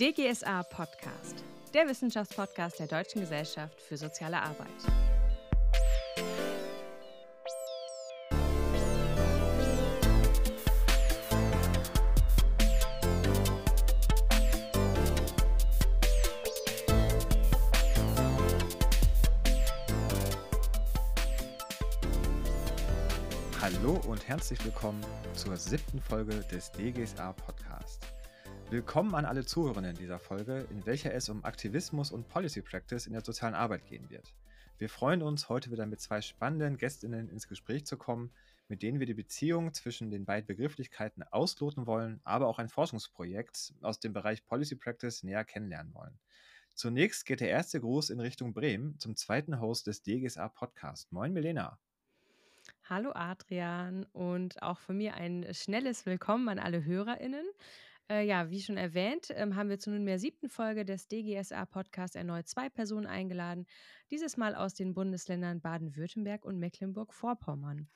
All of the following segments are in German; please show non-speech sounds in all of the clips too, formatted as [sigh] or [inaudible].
DGSA Podcast, der Wissenschaftspodcast der Deutschen Gesellschaft für soziale Arbeit. Hallo und herzlich willkommen zur siebten Folge des DGSA Podcast. Willkommen an alle Zuhörerinnen dieser Folge, in welcher es um Aktivismus und Policy Practice in der sozialen Arbeit gehen wird. Wir freuen uns, heute wieder mit zwei spannenden Gästinnen ins Gespräch zu kommen, mit denen wir die Beziehung zwischen den beiden Begrifflichkeiten ausloten wollen, aber auch ein Forschungsprojekt aus dem Bereich Policy Practice näher kennenlernen wollen. Zunächst geht der erste Gruß in Richtung Bremen zum zweiten Host des DGSA Podcast. Moin Milena. Hallo Adrian und auch von mir ein schnelles Willkommen an alle HörerInnen. Äh, ja, wie schon erwähnt, ähm, haben wir zur nunmehr siebten Folge des DGSA-Podcasts erneut zwei Personen eingeladen, dieses Mal aus den Bundesländern Baden-Württemberg und Mecklenburg-Vorpommern.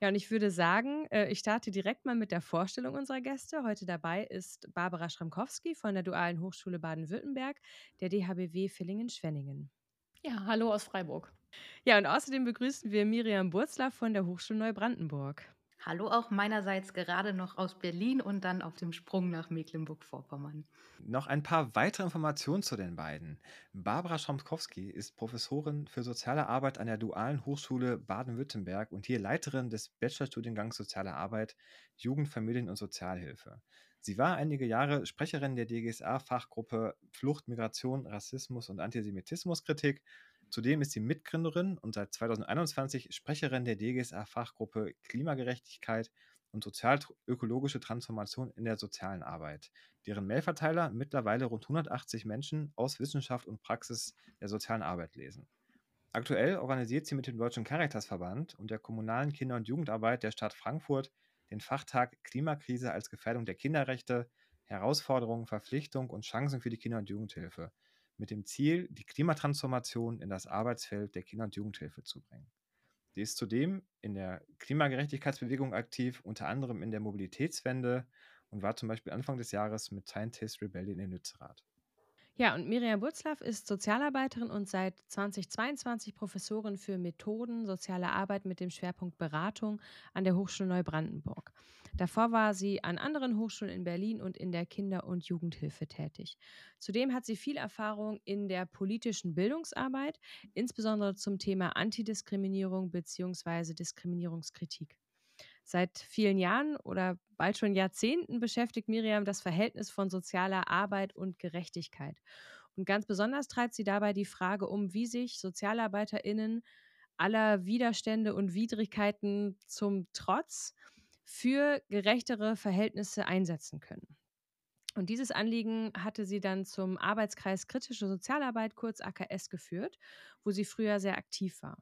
Ja, und ich würde sagen, äh, ich starte direkt mal mit der Vorstellung unserer Gäste. Heute dabei ist Barbara Schramkowski von der Dualen Hochschule Baden-Württemberg, der DHBW Villingen-Schwenningen. Ja, hallo aus Freiburg. Ja, und außerdem begrüßen wir Miriam Burzler von der Hochschule Neubrandenburg. Hallo auch meinerseits gerade noch aus Berlin und dann auf dem Sprung nach Mecklenburg-Vorpommern. Noch ein paar weitere Informationen zu den beiden. Barbara Schomkowski ist Professorin für soziale Arbeit an der Dualen Hochschule Baden-Württemberg und hier Leiterin des Bachelorstudiengangs Soziale Arbeit, Jugend, Familien und Sozialhilfe. Sie war einige Jahre Sprecherin der DGSA-Fachgruppe Flucht, Migration, Rassismus und Antisemitismuskritik Zudem ist sie Mitgründerin und seit 2021 Sprecherin der DGSA-Fachgruppe Klimagerechtigkeit und sozial-ökologische Transformation in der sozialen Arbeit, deren Mailverteiler mittlerweile rund 180 Menschen aus Wissenschaft und Praxis der sozialen Arbeit lesen. Aktuell organisiert sie mit dem Deutschen Caritasverband und der kommunalen Kinder- und Jugendarbeit der Stadt Frankfurt den Fachtag Klimakrise als Gefährdung der Kinderrechte, Herausforderungen, Verpflichtung und Chancen für die Kinder- und Jugendhilfe mit dem Ziel, die Klimatransformation in das Arbeitsfeld der Kinder- und Jugendhilfe zu bringen. Sie ist zudem in der Klimagerechtigkeitsbewegung aktiv, unter anderem in der Mobilitätswende und war zum Beispiel Anfang des Jahres mit Scientist Rebellion in Lützerath. Ja, und Miriam Burzlaff ist Sozialarbeiterin und seit 2022 Professorin für Methoden sozialer Arbeit mit dem Schwerpunkt Beratung an der Hochschule Neubrandenburg. Davor war sie an anderen Hochschulen in Berlin und in der Kinder- und Jugendhilfe tätig. Zudem hat sie viel Erfahrung in der politischen Bildungsarbeit, insbesondere zum Thema Antidiskriminierung bzw. Diskriminierungskritik. Seit vielen Jahren oder bald schon Jahrzehnten beschäftigt Miriam das Verhältnis von sozialer Arbeit und Gerechtigkeit. Und ganz besonders treibt sie dabei die Frage um, wie sich SozialarbeiterInnen aller Widerstände und Widrigkeiten zum Trotz für gerechtere Verhältnisse einsetzen können. Und dieses Anliegen hatte sie dann zum Arbeitskreis Kritische Sozialarbeit, kurz AKS, geführt, wo sie früher sehr aktiv war.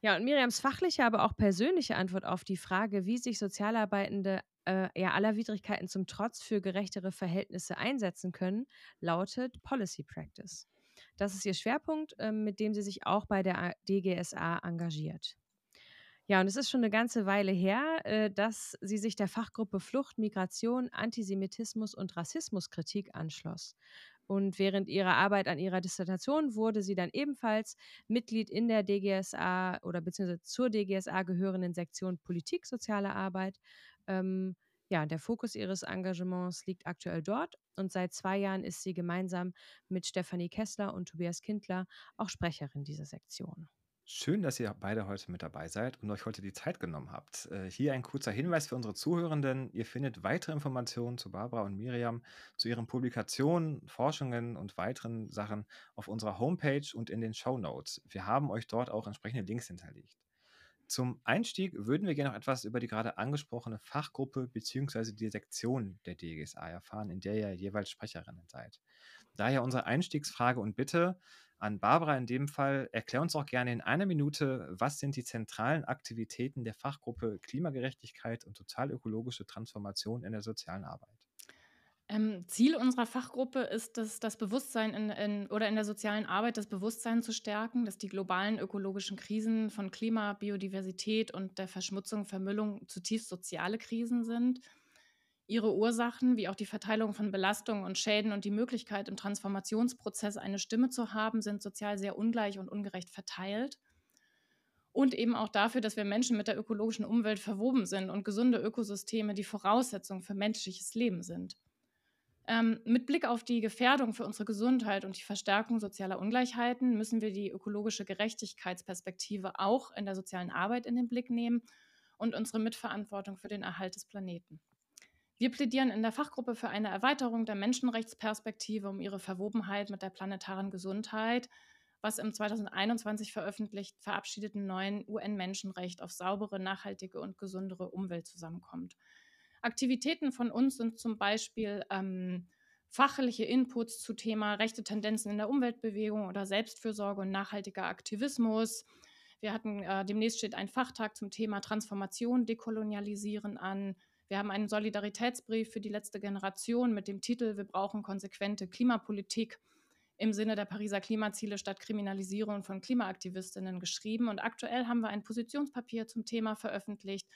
Ja, und Miriams fachliche, aber auch persönliche Antwort auf die Frage, wie sich Sozialarbeitende äh, ja aller Widrigkeiten zum Trotz für gerechtere Verhältnisse einsetzen können, lautet Policy Practice. Das ist ihr Schwerpunkt, äh, mit dem sie sich auch bei der DGSA engagiert. Ja, und es ist schon eine ganze Weile her, äh, dass sie sich der Fachgruppe Flucht, Migration, Antisemitismus und Rassismuskritik anschloss. Und während ihrer Arbeit an ihrer Dissertation wurde sie dann ebenfalls Mitglied in der DGSA oder beziehungsweise zur DGSA gehörenden Sektion Politik, soziale Arbeit. Ähm, ja, der Fokus ihres Engagements liegt aktuell dort und seit zwei Jahren ist sie gemeinsam mit Stefanie Kessler und Tobias Kindler auch Sprecherin dieser Sektion. Schön, dass ihr beide heute mit dabei seid und euch heute die Zeit genommen habt. Äh, hier ein kurzer Hinweis für unsere Zuhörenden. Ihr findet weitere Informationen zu Barbara und Miriam, zu ihren Publikationen, Forschungen und weiteren Sachen auf unserer Homepage und in den Show Notes. Wir haben euch dort auch entsprechende Links hinterlegt. Zum Einstieg würden wir gerne noch etwas über die gerade angesprochene Fachgruppe bzw. die Sektion der DGSA erfahren, in der ihr jeweils Sprecherinnen seid. Daher unsere Einstiegsfrage und Bitte, an Barbara in dem Fall. Erklär uns auch gerne in einer Minute, was sind die zentralen Aktivitäten der Fachgruppe Klimagerechtigkeit und sozialökologische Transformation in der sozialen Arbeit? Ähm, Ziel unserer Fachgruppe ist es, das Bewusstsein in, in, oder in der sozialen Arbeit das Bewusstsein zu stärken, dass die globalen ökologischen Krisen von Klima, Biodiversität und der Verschmutzung, Vermüllung zutiefst soziale Krisen sind Ihre Ursachen wie auch die Verteilung von Belastungen und Schäden und die Möglichkeit, im Transformationsprozess eine Stimme zu haben, sind sozial sehr ungleich und ungerecht verteilt. Und eben auch dafür, dass wir Menschen mit der ökologischen Umwelt verwoben sind und gesunde Ökosysteme die Voraussetzung für menschliches Leben sind. Ähm, mit Blick auf die Gefährdung für unsere Gesundheit und die Verstärkung sozialer Ungleichheiten müssen wir die ökologische Gerechtigkeitsperspektive auch in der sozialen Arbeit in den Blick nehmen und unsere Mitverantwortung für den Erhalt des Planeten. Wir plädieren in der Fachgruppe für eine Erweiterung der Menschenrechtsperspektive um ihre Verwobenheit mit der planetaren Gesundheit, was im 2021 veröffentlicht verabschiedeten neuen UN-Menschenrecht auf saubere, nachhaltige und gesundere Umwelt zusammenkommt. Aktivitäten von uns sind zum Beispiel ähm, fachliche Inputs zu Thema rechte Tendenzen in der Umweltbewegung oder Selbstfürsorge und nachhaltiger Aktivismus. Wir hatten äh, demnächst steht ein Fachtag zum Thema Transformation, Dekolonialisieren an. Wir haben einen Solidaritätsbrief für die letzte Generation mit dem Titel Wir brauchen konsequente Klimapolitik im Sinne der Pariser Klimaziele statt Kriminalisierung von Klimaaktivistinnen geschrieben. Und aktuell haben wir ein Positionspapier zum Thema veröffentlicht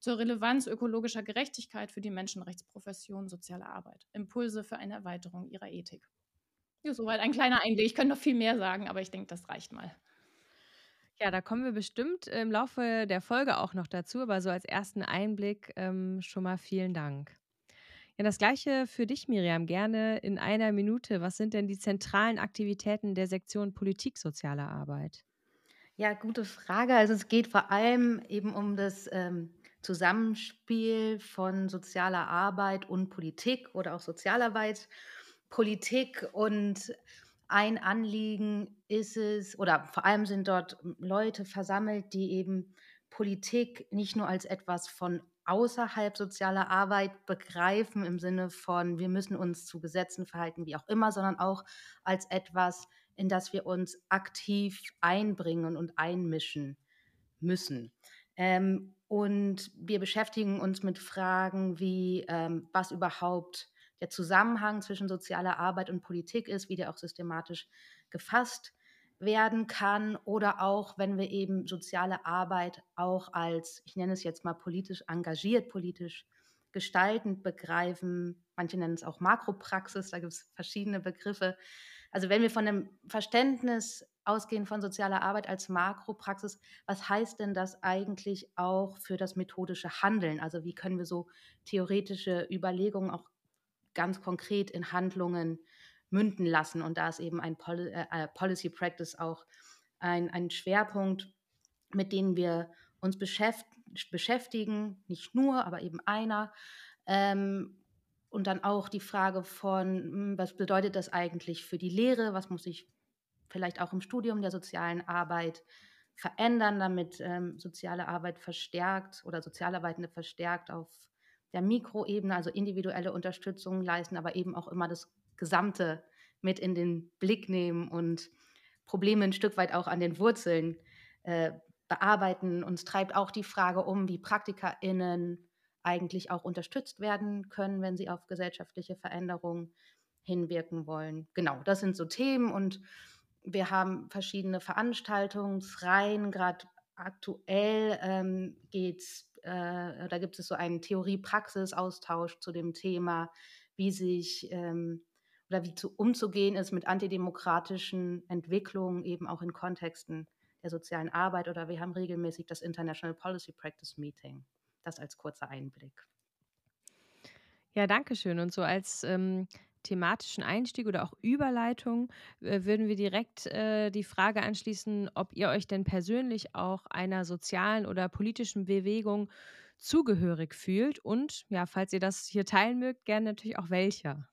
zur Relevanz ökologischer Gerechtigkeit für die Menschenrechtsprofession soziale Arbeit. Impulse für eine Erweiterung ihrer Ethik. Ja, soweit ein kleiner Einblick. Ich könnte noch viel mehr sagen, aber ich denke, das reicht mal. Ja, da kommen wir bestimmt im Laufe der Folge auch noch dazu, aber so als ersten Einblick ähm, schon mal vielen Dank. Ja, das gleiche für dich, Miriam, gerne in einer Minute. Was sind denn die zentralen Aktivitäten der Sektion Politik soziale Arbeit? Ja, gute Frage. Also es geht vor allem eben um das ähm, Zusammenspiel von sozialer Arbeit und Politik oder auch Sozialarbeit, Politik und ein Anliegen ist es, oder vor allem sind dort Leute versammelt, die eben Politik nicht nur als etwas von außerhalb sozialer Arbeit begreifen, im Sinne von, wir müssen uns zu Gesetzen verhalten, wie auch immer, sondern auch als etwas, in das wir uns aktiv einbringen und einmischen müssen. Ähm, und wir beschäftigen uns mit Fragen wie, ähm, was überhaupt der Zusammenhang zwischen sozialer Arbeit und Politik ist, wie der auch systematisch gefasst werden kann oder auch, wenn wir eben soziale Arbeit auch als, ich nenne es jetzt mal politisch engagiert, politisch gestaltend begreifen. Manche nennen es auch Makropraxis, da gibt es verschiedene Begriffe. Also wenn wir von dem Verständnis ausgehen von sozialer Arbeit als Makropraxis, was heißt denn das eigentlich auch für das methodische Handeln? Also wie können wir so theoretische Überlegungen auch ganz konkret in Handlungen münden lassen? Und da ist eben ein Pol äh, äh, Policy Practice auch ein, ein Schwerpunkt, mit dem wir uns beschäft beschäftigen, nicht nur, aber eben einer. Ähm, und dann auch die Frage von, hm, was bedeutet das eigentlich für die Lehre? Was muss ich vielleicht auch im Studium der sozialen Arbeit verändern, damit ähm, soziale Arbeit verstärkt oder Sozialarbeitende verstärkt auf der Mikroebene, also individuelle Unterstützung leisten, aber eben auch immer das Gesamte mit in den Blick nehmen und Probleme ein Stück weit auch an den Wurzeln äh, bearbeiten. Uns treibt auch die Frage um, wie PraktikerInnen eigentlich auch unterstützt werden können, wenn sie auf gesellschaftliche Veränderungen hinwirken wollen. Genau, das sind so Themen und wir haben verschiedene Veranstaltungsreihen, gerade aktuell ähm, geht's, äh, da gibt es so einen Theorie-Praxis-Austausch zu dem Thema, wie sich ähm, oder wie zu, umzugehen ist mit antidemokratischen Entwicklungen, eben auch in Kontexten der sozialen Arbeit. Oder wir haben regelmäßig das International Policy Practice Meeting. Das als kurzer Einblick. Ja, danke schön. Und so als ähm, thematischen Einstieg oder auch Überleitung äh, würden wir direkt äh, die Frage anschließen, ob ihr euch denn persönlich auch einer sozialen oder politischen Bewegung zugehörig fühlt und ja, falls ihr das hier teilen mögt, gerne natürlich auch welcher.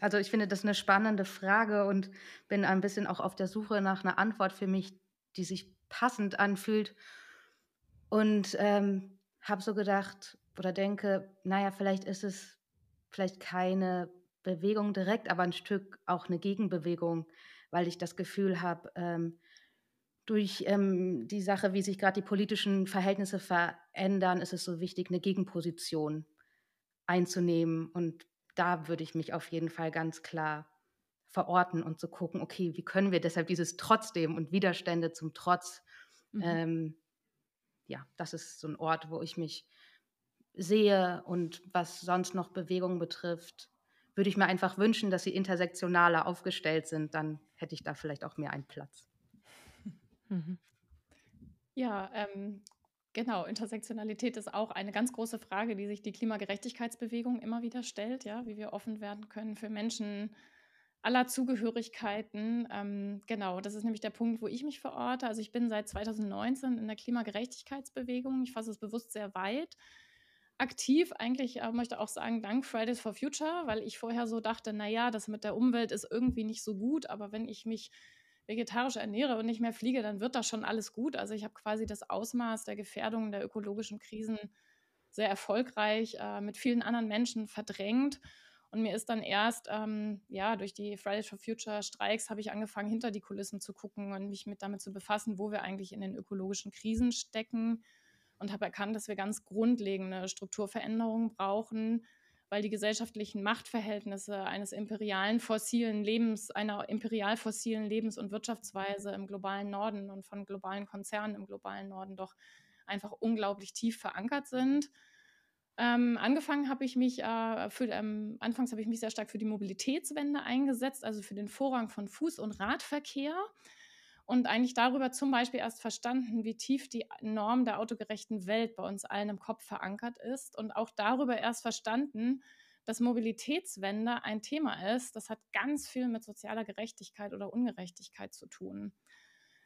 Also ich finde das eine spannende Frage und bin ein bisschen auch auf der Suche nach einer Antwort für mich, die sich passend anfühlt und ähm, habe so gedacht oder denke, naja, vielleicht ist es vielleicht keine Bewegung direkt, aber ein Stück auch eine Gegenbewegung, weil ich das Gefühl habe, ähm, durch ähm, die Sache, wie sich gerade die politischen Verhältnisse verändern, ist es so wichtig, eine Gegenposition einzunehmen. Und da würde ich mich auf jeden Fall ganz klar verorten und zu gucken, okay, wie können wir deshalb dieses Trotzdem und Widerstände zum Trotz, mhm. ähm, ja, das ist so ein Ort, wo ich mich sehe und was sonst noch Bewegung betrifft, würde ich mir einfach wünschen, dass sie intersektionaler aufgestellt sind. Dann hätte ich da vielleicht auch mehr einen Platz. [laughs] Mhm. Ja, ähm, genau. Intersektionalität ist auch eine ganz große Frage, die sich die Klimagerechtigkeitsbewegung immer wieder stellt, ja, wie wir offen werden können für Menschen aller Zugehörigkeiten. Ähm, genau, das ist nämlich der Punkt, wo ich mich verorte. Also ich bin seit 2019 in der Klimagerechtigkeitsbewegung. Ich fasse es bewusst sehr weit. Aktiv eigentlich äh, möchte auch sagen, dank Fridays for Future, weil ich vorher so dachte, naja, das mit der Umwelt ist irgendwie nicht so gut, aber wenn ich mich vegetarisch ernähre und nicht mehr fliege, dann wird das schon alles gut. Also ich habe quasi das Ausmaß der Gefährdung der ökologischen Krisen sehr erfolgreich äh, mit vielen anderen Menschen verdrängt und mir ist dann erst, ähm, ja, durch die Fridays for Future Streiks habe ich angefangen, hinter die Kulissen zu gucken und mich mit damit zu befassen, wo wir eigentlich in den ökologischen Krisen stecken und habe erkannt, dass wir ganz grundlegende Strukturveränderungen brauchen, weil die gesellschaftlichen Machtverhältnisse eines imperialen fossilen Lebens, einer imperial fossilen Lebens- und Wirtschaftsweise im globalen Norden und von globalen Konzernen im globalen Norden doch einfach unglaublich tief verankert sind. Ähm, angefangen habe ich mich, äh, für, ähm, anfangs habe ich mich sehr stark für die Mobilitätswende eingesetzt, also für den Vorrang von Fuß- und Radverkehr und eigentlich darüber zum Beispiel erst verstanden, wie tief die Norm der autogerechten Welt bei uns allen im Kopf verankert ist und auch darüber erst verstanden, dass Mobilitätswende ein Thema ist, das hat ganz viel mit sozialer Gerechtigkeit oder Ungerechtigkeit zu tun.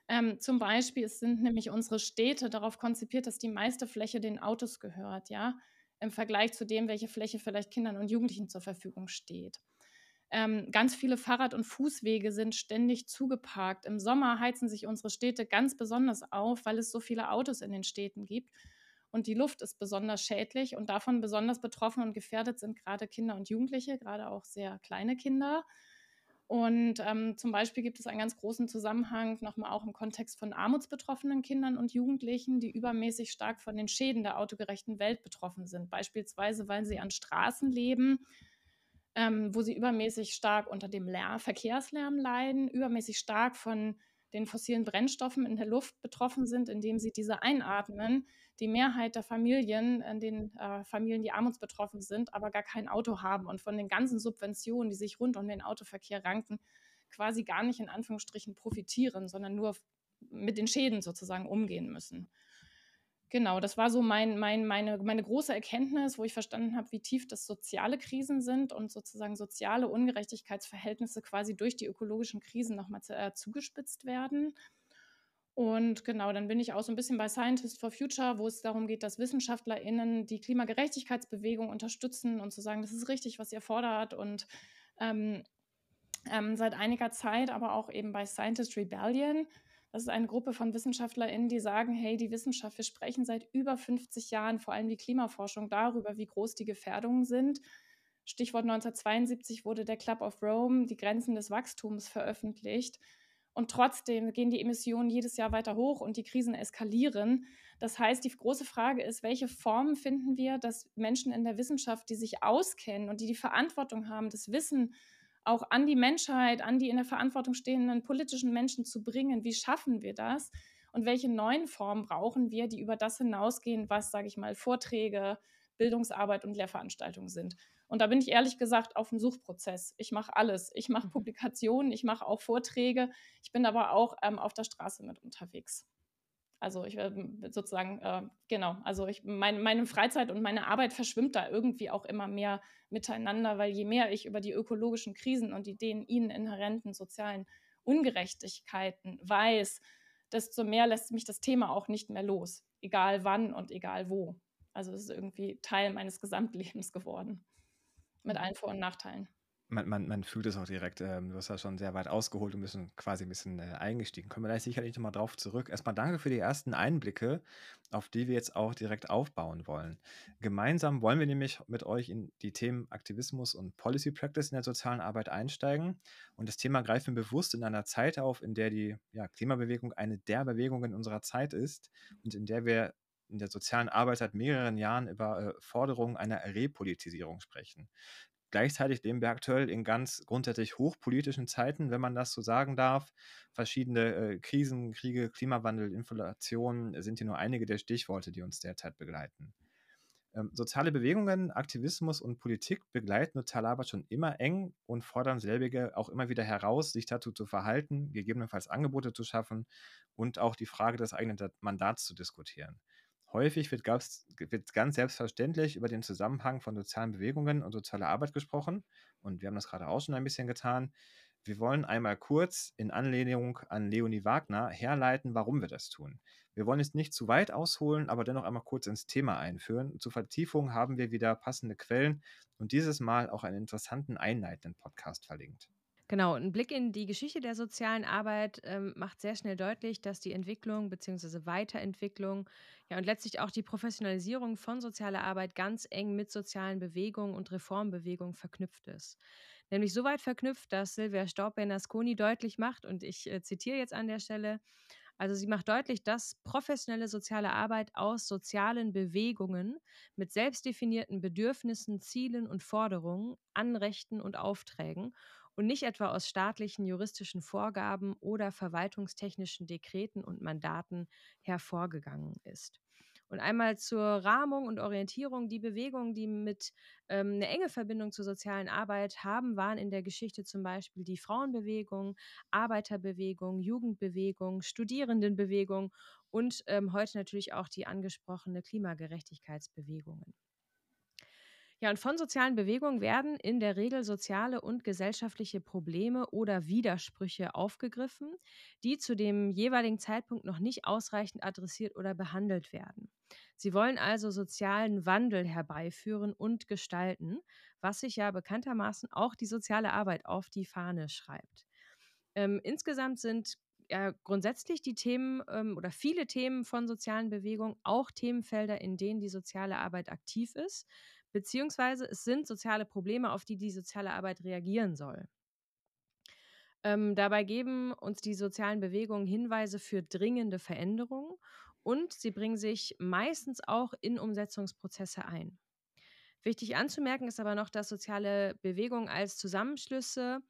Ähm, zum Beispiel sind nämlich unsere Städte darauf konzipiert, dass die meiste Fläche den Autos gehört, ja im Vergleich zu dem, welche Fläche vielleicht Kindern und Jugendlichen zur Verfügung steht. Ähm, ganz viele Fahrrad- und Fußwege sind ständig zugeparkt. Im Sommer heizen sich unsere Städte ganz besonders auf, weil es so viele Autos in den Städten gibt. Und die Luft ist besonders schädlich und davon besonders betroffen und gefährdet sind gerade Kinder und Jugendliche, gerade auch sehr kleine Kinder. Und ähm, zum Beispiel gibt es einen ganz großen Zusammenhang nochmal auch im Kontext von armutsbetroffenen Kindern und Jugendlichen, die übermäßig stark von den Schäden der autogerechten Welt betroffen sind. Beispielsweise, weil sie an Straßen leben, ähm, wo sie übermäßig stark unter dem Lärm, Verkehrslärm leiden, übermäßig stark von den fossilen Brennstoffen in der Luft betroffen sind, indem sie diese einatmen. Die Mehrheit der Familien, in den äh, Familien, die armutsbetroffen sind, aber gar kein Auto haben und von den ganzen Subventionen, die sich rund um den Autoverkehr ranken, quasi gar nicht in Anführungsstrichen profitieren, sondern nur mit den Schäden sozusagen umgehen müssen. Genau, das war so mein, mein, meine, meine große Erkenntnis, wo ich verstanden habe, wie tief das soziale Krisen sind und sozusagen soziale Ungerechtigkeitsverhältnisse quasi durch die ökologischen Krisen nochmal zu, äh, zugespitzt werden. Und genau, dann bin ich auch so ein bisschen bei Scientists for Future, wo es darum geht, dass WissenschaftlerInnen die Klimagerechtigkeitsbewegung unterstützen und zu sagen, das ist richtig, was ihr fordert. Und ähm, ähm, seit einiger Zeit aber auch eben bei Scientist Rebellion, das ist eine Gruppe von WissenschaftlerInnen, die sagen, hey, die Wissenschaft, wir sprechen seit über 50 Jahren, vor allem die Klimaforschung, darüber, wie groß die Gefährdungen sind. Stichwort 1972 wurde der Club of Rome, die Grenzen des Wachstums, veröffentlicht. Und trotzdem gehen die Emissionen jedes Jahr weiter hoch und die Krisen eskalieren. Das heißt, die große Frage ist, welche Formen finden wir, dass Menschen in der Wissenschaft, die sich auskennen und die die Verantwortung haben, das Wissen auch an die Menschheit, an die in der Verantwortung stehenden politischen Menschen zu bringen. Wie schaffen wir das? Und welche neuen Formen brauchen wir, die über das hinausgehen, was, sage ich mal, Vorträge, Bildungsarbeit und Lehrveranstaltungen sind? Und da bin ich ehrlich gesagt auf dem Suchprozess. Ich mache alles. Ich mache mhm. Publikationen, ich mache auch Vorträge. Ich bin aber auch ähm, auf der Straße mit unterwegs. Also ich äh, sozusagen, äh, genau, also ich, mein, meine Freizeit und meine Arbeit verschwimmt da irgendwie auch immer mehr miteinander, weil je mehr ich über die ökologischen Krisen und die denen ihnen inhärenten sozialen Ungerechtigkeiten weiß, desto mehr lässt mich das Thema auch nicht mehr los, egal wann und egal wo. Also es ist irgendwie Teil meines Gesamtlebens geworden, mit allen Vor- und Nachteilen man, man, man fühlt es auch direkt. Ähm, du hast ja schon sehr weit ausgeholt und bist quasi ein bisschen äh, eingestiegen. Kommen wir da sicherlich nochmal drauf zurück. Erstmal danke für die ersten Einblicke, auf die wir jetzt auch direkt aufbauen wollen. Gemeinsam wollen wir nämlich mit euch in die Themen Aktivismus und Policy Practice in der sozialen Arbeit einsteigen. Und das Thema greifen wir bewusst in einer Zeit auf, in der die ja, Klimabewegung eine der Bewegungen unserer Zeit ist und in der wir in der sozialen Arbeit seit mehreren Jahren über äh, Forderungen einer Repolitisierung sprechen. Gleichzeitig leben wir aktuell in ganz grundsätzlich hochpolitischen Zeiten, wenn man das so sagen darf. Verschiedene äh, Krisen, Kriege, Klimawandel, Inflation sind hier nur einige der Stichworte, die uns derzeit begleiten. Ähm, soziale Bewegungen, Aktivismus und Politik begleiten Sozialarbeit schon immer eng und fordern selbige auch immer wieder heraus, sich dazu zu verhalten, gegebenenfalls Angebote zu schaffen und auch die Frage des eigenen Mandats zu diskutieren. Häufig wird ganz, wird ganz selbstverständlich über den Zusammenhang von sozialen Bewegungen und sozialer Arbeit gesprochen. Und wir haben das gerade auch schon ein bisschen getan. Wir wollen einmal kurz in Anlehnung an Leonie Wagner herleiten, warum wir das tun. Wir wollen jetzt nicht zu weit ausholen, aber dennoch einmal kurz ins Thema einführen. Zur Vertiefung haben wir wieder passende Quellen und dieses Mal auch einen interessanten einleitenden Podcast verlinkt. Genau, ein Blick in die Geschichte der sozialen Arbeit ähm, macht sehr schnell deutlich, dass die Entwicklung bzw. Weiterentwicklung ja, und letztlich auch die Professionalisierung von sozialer Arbeit ganz eng mit sozialen Bewegungen und Reformbewegungen verknüpft ist nämlich so weit verknüpft, dass Silvia Staub-Bernasconi deutlich macht, und ich äh, zitiere jetzt an der Stelle, also sie macht deutlich, dass professionelle soziale Arbeit aus sozialen Bewegungen mit selbstdefinierten Bedürfnissen, Zielen und Forderungen, Anrechten und Aufträgen und nicht etwa aus staatlichen juristischen Vorgaben oder verwaltungstechnischen Dekreten und Mandaten hervorgegangen ist. Und einmal zur Rahmung und Orientierung. Die Bewegungen, die mit ähm, eine enge Verbindung zur sozialen Arbeit haben, waren in der Geschichte zum Beispiel die Frauenbewegung, Arbeiterbewegung, Jugendbewegung, Studierendenbewegung und ähm, heute natürlich auch die angesprochene Klimagerechtigkeitsbewegungen. Ja, und von sozialen Bewegungen werden in der Regel soziale und gesellschaftliche Probleme oder Widersprüche aufgegriffen, die zu dem jeweiligen Zeitpunkt noch nicht ausreichend adressiert oder behandelt werden. Sie wollen also sozialen Wandel herbeiführen und gestalten, was sich ja bekanntermaßen auch die soziale Arbeit auf die Fahne schreibt. Ähm, insgesamt sind ja, grundsätzlich die Themen ähm, oder viele Themen von sozialen Bewegungen auch Themenfelder, in denen die soziale Arbeit aktiv ist beziehungsweise es sind soziale Probleme, auf die die soziale Arbeit reagieren soll. Ähm, dabei geben uns die sozialen Bewegungen Hinweise für dringende Veränderungen und sie bringen sich meistens auch in Umsetzungsprozesse ein. Wichtig anzumerken ist aber noch, dass soziale Bewegungen als Zusammenschlüsse,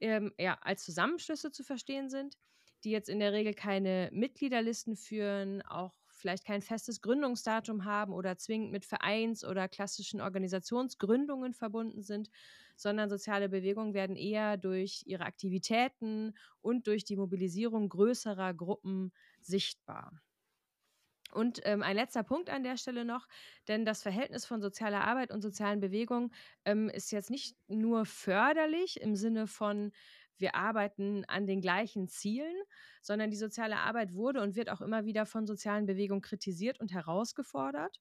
ähm, ja, als Zusammenschlüsse zu verstehen sind, die jetzt in der Regel keine Mitgliederlisten führen, auch vielleicht kein festes Gründungsdatum haben oder zwingend mit Vereins- oder klassischen Organisationsgründungen verbunden sind, sondern soziale Bewegungen werden eher durch ihre Aktivitäten und durch die Mobilisierung größerer Gruppen sichtbar. Und ähm, ein letzter Punkt an der Stelle noch, denn das Verhältnis von sozialer Arbeit und sozialen Bewegungen ähm, ist jetzt nicht nur förderlich im Sinne von, wir arbeiten an den gleichen Zielen, sondern die soziale Arbeit wurde und wird auch immer wieder von sozialen Bewegungen kritisiert und herausgefordert.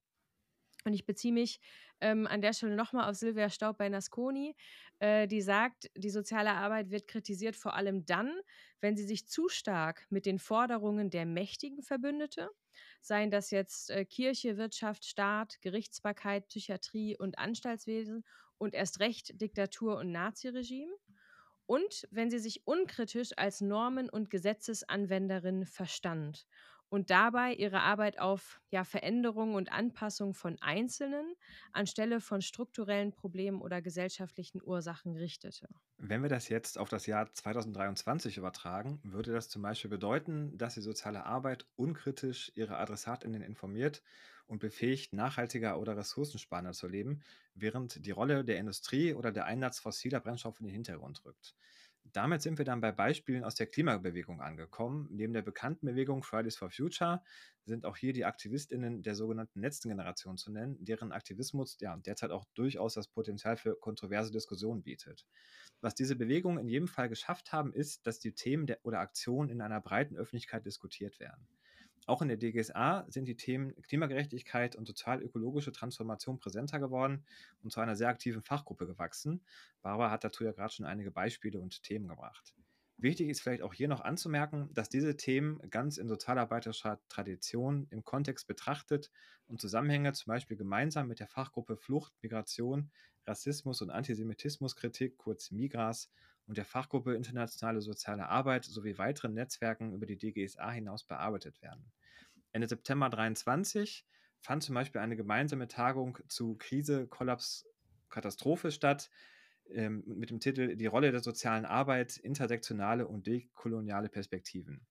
Und ich beziehe mich ähm, an der Stelle nochmal auf Silvia Staub bei Nasconi, äh, die sagt, die soziale Arbeit wird kritisiert vor allem dann, wenn sie sich zu stark mit den Forderungen der Mächtigen verbündete, seien das jetzt äh, Kirche, Wirtschaft, Staat, Gerichtsbarkeit, Psychiatrie und Anstaltswesen und erst recht Diktatur und Naziregime und wenn sie sich unkritisch als Normen- und Gesetzesanwenderin verstand und dabei ihre Arbeit auf ja, Veränderung und Anpassung von Einzelnen anstelle von strukturellen Problemen oder gesellschaftlichen Ursachen richtete. Wenn wir das jetzt auf das Jahr 2023 übertragen, würde das zum Beispiel bedeuten, dass die soziale Arbeit unkritisch ihre Adressatinnen informiert und befähigt, nachhaltiger oder ressourcensparender zu leben, während die Rolle der Industrie oder der Einsatz fossiler Brennstoffe in den Hintergrund rückt. Damit sind wir dann bei Beispielen aus der Klimabewegung angekommen. Neben der bekannten Bewegung Fridays for Future sind auch hier die AktivistInnen der sogenannten letzten Generation zu nennen, deren Aktivismus ja, derzeit auch durchaus das Potenzial für kontroverse Diskussionen bietet. Was diese Bewegungen in jedem Fall geschafft haben, ist, dass die Themen der, oder Aktionen in einer breiten Öffentlichkeit diskutiert werden. Auch in der DGSA sind die Themen Klimagerechtigkeit und sozial-ökologische Transformation präsenter geworden und zu einer sehr aktiven Fachgruppe gewachsen. Barbara hat dazu ja gerade schon einige Beispiele und Themen gebracht. Wichtig ist vielleicht auch hier noch anzumerken, dass diese Themen ganz in sozialarbeiterischer Tradition im Kontext betrachtet und Zusammenhänge zum Beispiel gemeinsam mit der Fachgruppe Flucht, Migration, Rassismus und Antisemitismuskritik, kurz MIGRAS, und der Fachgruppe Internationale Soziale Arbeit sowie weiteren Netzwerken über die DGSA hinaus bearbeitet werden. Ende September 2023 fand zum Beispiel eine gemeinsame Tagung zu Krise, Kollaps, Katastrophe statt, ähm, mit dem Titel Die Rolle der sozialen Arbeit, intersektionale und dekoloniale Perspektiven.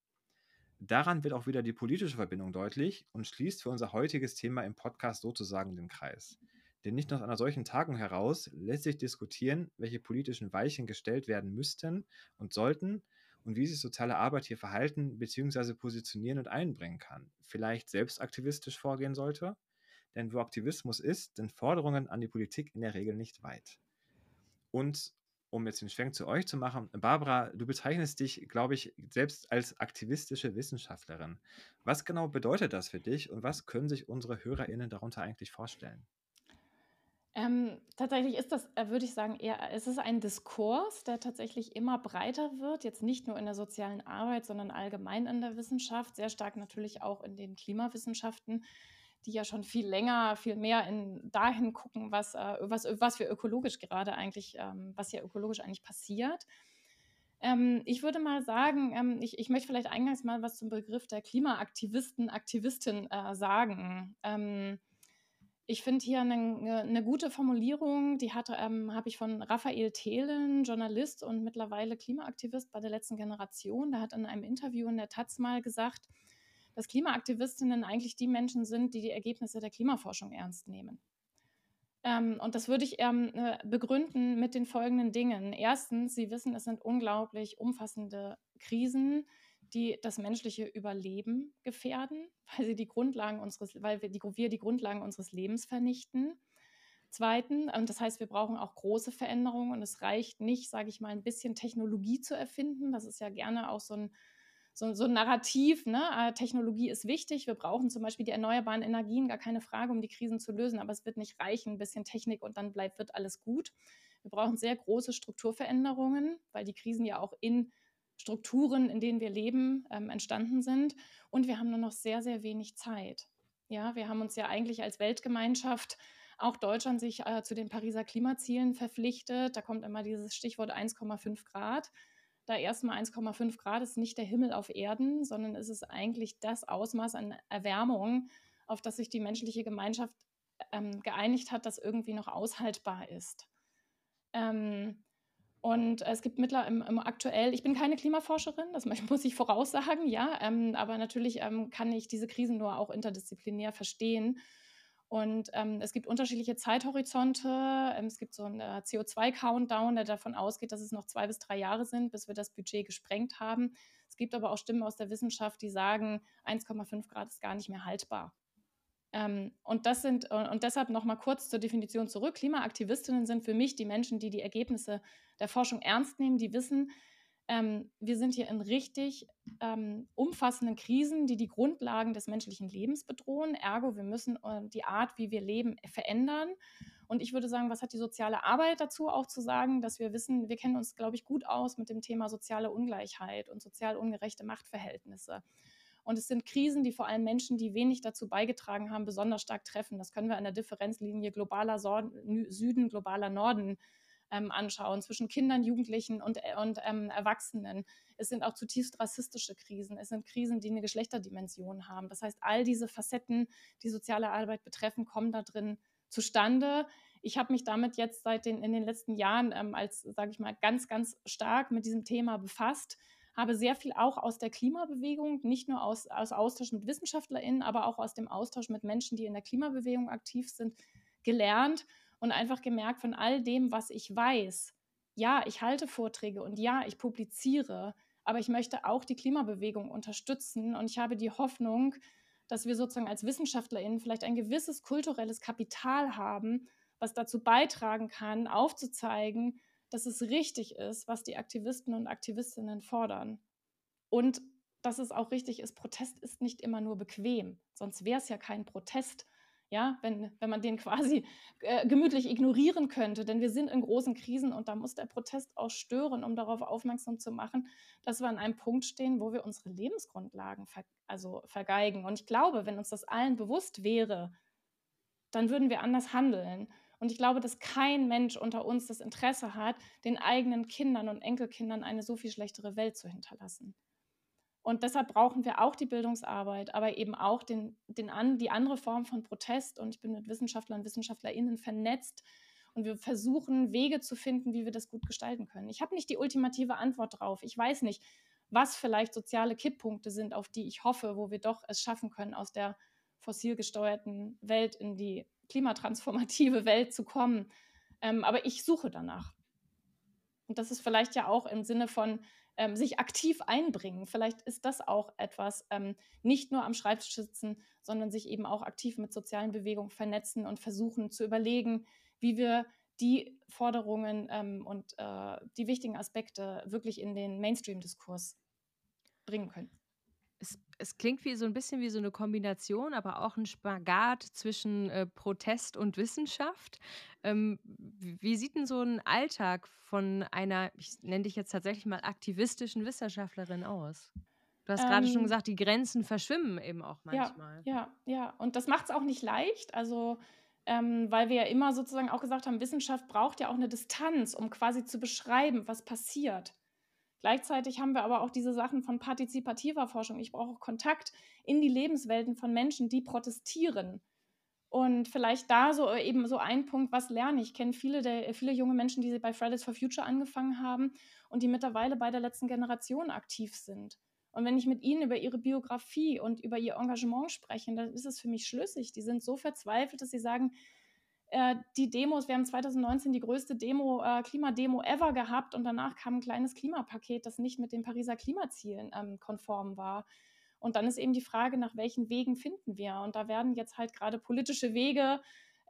Daran wird auch wieder die politische Verbindung deutlich und schließt für unser heutiges Thema im Podcast sozusagen den Kreis. Denn nicht nur aus einer solchen Tagung heraus lässt sich diskutieren, welche politischen Weichen gestellt werden müssten und sollten und wie sich soziale Arbeit hier verhalten bzw. positionieren und einbringen kann. Vielleicht selbst aktivistisch vorgehen sollte? Denn wo Aktivismus ist, sind Forderungen an die Politik in der Regel nicht weit. Und um jetzt den Schwenk zu euch zu machen, Barbara, du bezeichnest dich, glaube ich, selbst als aktivistische Wissenschaftlerin. Was genau bedeutet das für dich und was können sich unsere HörerInnen darunter eigentlich vorstellen? Ähm, tatsächlich ist das, äh, würde ich sagen, eher, es ist ein Diskurs, der tatsächlich immer breiter wird, jetzt nicht nur in der sozialen Arbeit, sondern allgemein in der Wissenschaft, sehr stark natürlich auch in den Klimawissenschaften die ja schon viel länger, viel mehr in, dahin gucken, was, äh, was, was wir ökologisch gerade eigentlich, ähm, was hier ökologisch eigentlich passiert. Ähm, ich würde mal sagen, ähm, ich, ich möchte vielleicht eingangs mal was zum Begriff der Klimaaktivisten, Aktivistin äh, sagen. Ähm, ich finde hier eine, eine, gute Formulierung, die ähm, habe ich von Raphael Thelen, Journalist und mittlerweile Klimaaktivist bei der letzten Generation. Der hat in einem Interview in der Taz mal gesagt, dass Klimaaktivistinnen eigentlich die Menschen sind, die die Ergebnisse der Klimaforschung ernst nehmen. Ähm, und das würde ich ähm, äh, begründen mit den folgenden Dingen. Erstens, Sie wissen, es sind unglaublich umfassende Krisen, die das menschliche Überleben gefährden, [laughs] weil sie die Grundlagen unseres, weil wir die, wir die Grundlagen unseres Lebens vernichten. Zweitens, und das heißt, wir brauchen auch große Veränderungen und es reicht nicht, sage ich mal, ein bisschen Technologie zu erfinden. Das ist ja gerne auch so ein so, so ein Narrativ, ne? Ah, Technologie ist wichtig, wir brauchen zum Beispiel die erneuerbaren Energien, gar keine Frage, um die Krisen zu lösen, aber es wird nicht reichen, ein bisschen Technik und dann bleibt, wird alles gut. Wir brauchen sehr große Strukturveränderungen, weil die Krisen ja auch in Strukturen, in denen wir leben, ähm, entstanden sind. Und wir haben nur noch sehr, sehr wenig Zeit. Ja, wir haben uns ja eigentlich als Weltgemeinschaft auch Deutschland sich äh, zu den Pariser Klimazielen verpflichtet. Da kommt immer dieses Stichwort 1,5 Grad da erstmal 1,5 Grad ist nicht der Himmel auf Erden, sondern es ist eigentlich das Ausmaß an Erwärmung, auf das sich die menschliche Gemeinschaft ähm, geeinigt hat, das irgendwie noch aushaltbar ist. Ähm, und es gibt mittlerweile aktuell, ich bin keine Klimaforscherin, das [laughs] muss ich voraussagen, ja, ähm, aber natürlich ähm, kann ich diese Krisen nur auch interdisziplinär verstehen und ähm, es gibt unterschiedliche Zeithorizonte. Ähm, es gibt so einen äh, CO2-Countdown, der davon ausgeht, dass es noch zwei bis drei Jahre sind, bis wir das Budget gesprengt haben. Es gibt aber auch Stimmen aus der Wissenschaft, die sagen, 1,5 Grad ist gar nicht mehr haltbar. Ähm, und das sind, und deshalb nochmal kurz zur Definition zurück. Klimaaktivistinnen sind für mich die Menschen, die die Ergebnisse der Forschung ernst nehmen, die wissen, ähm, wir sind hier in richtig ähm, umfassenden Krisen, die die Grundlagen des menschlichen Lebens bedrohen. Ergo, wir müssen äh, die Art, wie wir leben, verändern. Und ich würde sagen, was hat die soziale Arbeit dazu auch zu sagen, dass wir wissen, wir kennen uns, glaube ich, gut aus mit dem Thema soziale Ungleichheit und sozial ungerechte Machtverhältnisse. Und es sind Krisen, die vor allem Menschen, die wenig dazu beigetragen haben, besonders stark treffen. Das können wir an der Differenzlinie globaler Süden, globaler Norden ähm, anschauen zwischen Kindern, Jugendlichen und, äh, und ähm, Erwachsenen. Es sind auch zutiefst rassistische Krisen. Es sind Krisen, die eine Geschlechterdimension haben. Das heißt, all diese Facetten, die soziale Arbeit betreffen, kommen da drin zustande. Ich habe mich damit jetzt seit den in den letzten Jahren ähm, als, sage ich mal, ganz, ganz stark mit diesem Thema befasst habe sehr viel auch aus der Klimabewegung, nicht nur aus, aus Austausch mit WissenschaftlerInnen, aber auch aus dem Austausch mit Menschen, die in der Klimabewegung aktiv sind, gelernt und einfach gemerkt von all dem, was ich weiß. Ja, ich halte Vorträge und ja, ich publiziere, aber ich möchte auch die Klimabewegung unterstützen und ich habe die Hoffnung, dass wir sozusagen als WissenschaftlerInnen vielleicht ein gewisses kulturelles Kapital haben, was dazu beitragen kann, aufzuzeigen, dass es richtig ist, was die Aktivisten und Aktivistinnen fordern. Und dass es auch richtig ist, Protest ist nicht immer nur bequem, sonst wäre es ja kein Protest, ja, wenn, wenn man den quasi äh, gemütlich ignorieren könnte. Denn wir sind in großen Krisen und da muss der Protest auch stören, um darauf aufmerksam zu machen, dass wir an einem Punkt stehen, wo wir unsere Lebensgrundlagen ver also vergeigen. Und ich glaube, wenn uns das allen bewusst wäre, dann würden wir anders handeln. Und ich glaube, dass kein Mensch unter uns das Interesse hat, den eigenen Kindern und Enkelkindern eine so viel schlechtere Welt zu hinterlassen. Und deshalb brauchen wir auch die Bildungsarbeit, aber eben auch den, den an, die andere Form von Protest. Und ich bin mit Wissenschaftlern und WissenschaftlerInnen vernetzt. Und wir versuchen, Wege zu finden, wie wir das gut gestalten können. Ich habe nicht die ultimative Antwort drauf. Ich weiß nicht, was vielleicht soziale Kipppunkte sind, auf die ich hoffe, wo wir doch es schaffen können, aus der fossil gesteuerten Welt in die klimatransformative Welt zu kommen. Ähm, aber ich suche danach. Und das ist vielleicht ja auch im Sinne von ähm, sich aktiv einbringen. Vielleicht ist das auch etwas, ähm, nicht nur am Schreibtisch sitzen, sondern sich eben auch aktiv mit sozialen Bewegungen vernetzen und versuchen zu überlegen, wie wir die Forderungen ähm, und äh, die wichtigen Aspekte wirklich in den Mainstream-Diskurs bringen können. Es, es, klingt wie so ein bisschen wie so eine Kombination, aber auch ein Spagat zwischen äh, Protest und Wissenschaft. Ähm, wie sieht denn so ein Alltag von einer, ich nenne dich jetzt tatsächlich mal aktivistischen Wissenschaftlerin aus? Du hast ähm, gerade schon gesagt, die Grenzen verschwimmen eben auch manchmal. Ja, ja, ja. Und das macht es auch nicht leicht. Also ähm, weil wir ja immer sozusagen auch gesagt haben, Wissenschaft braucht ja auch eine Distanz, um quasi zu beschreiben, was passiert. Gleichzeitig haben wir aber auch diese Sachen von partizipativer Forschung. Ich brauche Kontakt in die Lebenswelten von Menschen, die protestieren. Und vielleicht da so äh, eben so ein Punkt, was lerne ich? Ich kenne viele, der, viele junge Menschen, die bei Fridays for Future angefangen haben und die mittlerweile bei der letzten Generation aktiv sind. Und wenn ich mit ihnen über ihre Biografie und über ihr Engagement spreche, dann ist es für mich schlüssig. Die sind so verzweifelt, dass sie sagen, äh, die Demos, wir haben 2019 die größte Demo, äh, Klimademo ever gehabt und danach kam ein kleines Klimapaket, das nicht mit den Pariser Klimazielen ähm, konform war. Und dann ist eben die Frage, nach welchen Wegen finden wir? Und da werden jetzt halt gerade politische Wege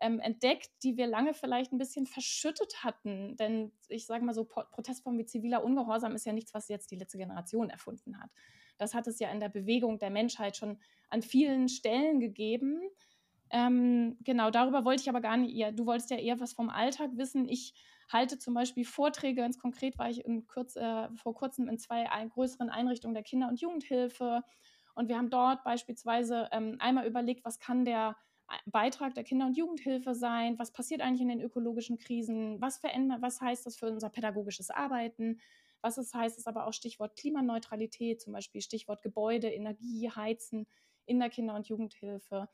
ähm, entdeckt, die wir lange vielleicht ein bisschen verschüttet hatten. Denn ich sage mal so, Protestformen wie ziviler Ungehorsam ist ja nichts, was jetzt die letzte Generation erfunden hat. Das hat es ja in der Bewegung der Menschheit schon an vielen Stellen gegeben. Ähm, genau, darüber wollte ich aber gar nicht eher. Du wolltest ja eher was vom Alltag wissen. Ich halte zum Beispiel Vorträge, ganz konkret war ich kurz, äh, vor kurzem in zwei größeren Einrichtungen der Kinder- und Jugendhilfe. Und wir haben dort beispielsweise ähm, einmal überlegt, was kann der Beitrag der Kinder- und Jugendhilfe sein? Was passiert eigentlich in den ökologischen Krisen? Was verändert, was heißt das für unser pädagogisches Arbeiten? Was es heißt, ist aber auch Stichwort Klimaneutralität, zum Beispiel Stichwort Gebäude, Energie, Heizen in der Kinder- und Jugendhilfe.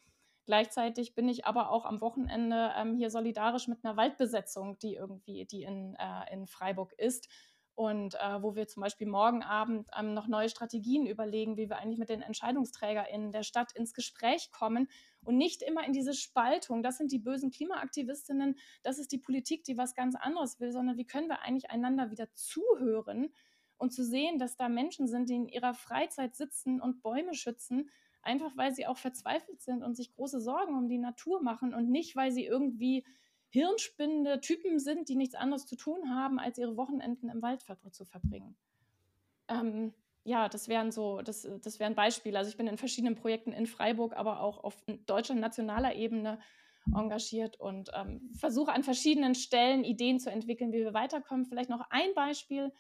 Gleichzeitig bin ich aber auch am Wochenende ähm, hier solidarisch mit einer Waldbesetzung, die irgendwie, die in, äh, in Freiburg ist. Und äh, wo wir zum Beispiel morgen Abend ähm, noch neue Strategien überlegen, wie wir eigentlich mit den EntscheidungsträgerInnen der Stadt ins Gespräch kommen und nicht immer in diese Spaltung, das sind die bösen Klimaaktivistinnen, das ist die Politik, die was ganz anderes will, sondern wie können wir eigentlich einander wieder zuhören und zu sehen, dass da Menschen sind, die in ihrer Freizeit sitzen und Bäume schützen, einfach weil sie auch verzweifelt sind und sich große Sorgen um die Natur machen und nicht, weil sie irgendwie hirnspinnende Typen sind, die nichts anderes zu tun haben, als ihre Wochenenden im Wald zu verbringen. Ähm, ja, das wären so, das, das wären Beispiele. Also ich bin in verschiedenen Projekten in Freiburg, aber auch auf deutscher nationaler Ebene engagiert und ähm, versuche an verschiedenen Stellen Ideen zu entwickeln, wie wir weiterkommen. Vielleicht noch ein Beispiel.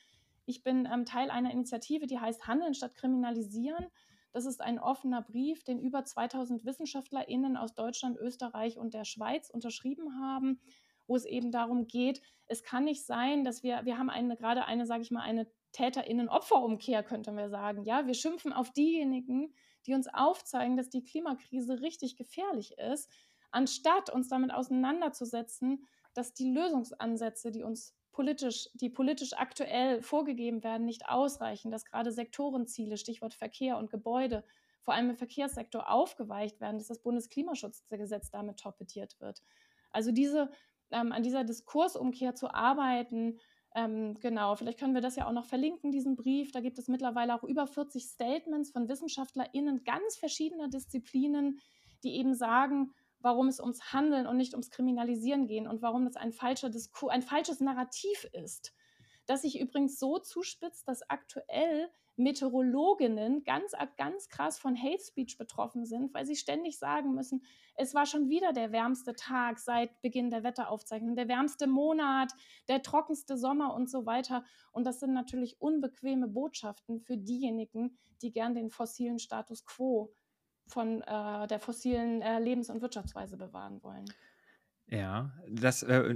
Ich bin ähm, Teil einer Initiative, die heißt Handeln statt Kriminalisieren. Das ist ein offener Brief, den über 2000 WissenschaftlerInnen aus Deutschland, Österreich und der Schweiz unterschrieben haben, wo es eben darum geht, es kann nicht sein, dass wir, wir haben eine, gerade eine, sage ich mal, eine TäterInnen-Opferumkehr, könnten wir sagen. Ja, wir schimpfen auf diejenigen, die uns aufzeigen, dass die Klimakrise richtig gefährlich ist, anstatt uns damit auseinanderzusetzen, dass die Lösungsansätze, die uns politisch, die politisch aktuell vorgegeben werden, nicht ausreichen, dass gerade Sektorenziele, Stichwort Verkehr und Gebäude, vor allem im Verkehrssektor aufgeweicht werden, dass das Bundesklimaschutzgesetz damit torpediert wird. Also diese, ähm, an dieser Diskursumkehr zu arbeiten, ähm, genau, vielleicht können wir das ja auch noch verlinken, diesen Brief. Da gibt es mittlerweile auch über 40 Statements von WissenschaftlerInnen ganz verschiedener Disziplinen, die eben sagen, warum es ums Handeln und nicht ums Kriminalisieren gehen und warum das ein, falscher Diskur ein falsches Narrativ ist. Das sich übrigens so zuspitzt, dass aktuell Meteorologinnen ganz, ganz krass von Hate Speech betroffen sind, weil sie ständig sagen müssen, es war schon wieder der wärmste Tag seit Beginn der Wetteraufzeichnung, der wärmste Monat, der trockenste Sommer und so weiter. Und das sind natürlich unbequeme Botschaften für diejenigen, die gern den fossilen Status quo von äh, der fossilen äh, Lebens- und Wirtschaftsweise bewahren wollen. Ja, das, äh,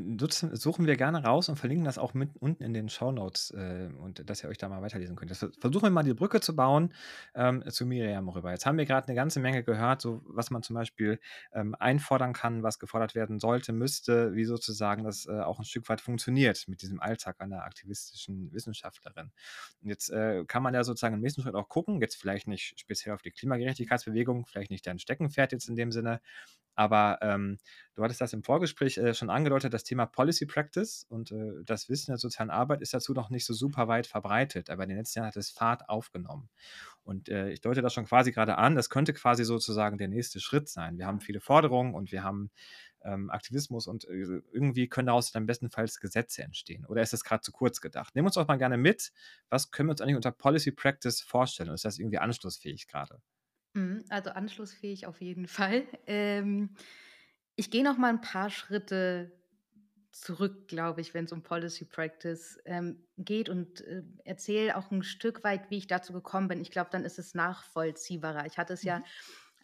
suchen wir gerne raus und verlinken das auch mit unten in den Shownotes, äh, und dass ihr euch da mal weiterlesen könnt. Das versuchen wir mal die Brücke zu bauen, ähm, zu Miriam rüber. Jetzt haben wir gerade eine ganze Menge gehört, so was man zum Beispiel, ähm, einfordern kann, was gefordert werden sollte, müsste, wie sozusagen das, äh, auch ein Stück weit funktioniert mit diesem Alltag einer aktivistischen Wissenschaftlerin. Und jetzt, äh, kann man ja sozusagen im nächsten Schritt auch gucken, jetzt vielleicht nicht speziell auf die Klimagerechtigkeitsbewegung, vielleicht nicht dein Steckenpferd jetzt in dem Sinne, aber ähm, du hattest das im Vorgespräch äh, schon angedeutet, das Thema Policy Practice und äh, das Wissen der sozialen Arbeit ist dazu noch nicht so super weit verbreitet, aber in den letzten Jahren hat es Fahrt aufgenommen. Und äh, ich deute das schon quasi gerade an, das könnte quasi sozusagen der nächste Schritt sein. Wir haben viele Forderungen und wir haben ähm, Aktivismus und äh, irgendwie können daraus dann bestenfalls Gesetze entstehen. Oder ist das gerade zu kurz gedacht? Nehmen uns auch mal gerne mit, was können wir uns eigentlich unter Policy Practice vorstellen? Ist das irgendwie anschlussfähig gerade? Mhm, also anschlussfähig auf jeden [laughs] Fall. Ähm, ich gehe noch mal ein paar Schritte zurück, glaube ich, wenn es um Policy Practice ähm, geht und äh, erzähle auch ein Stück weit, wie ich dazu gekommen bin. Ich glaube, dann ist es nachvollziehbarer. Ich hatte es ja mhm.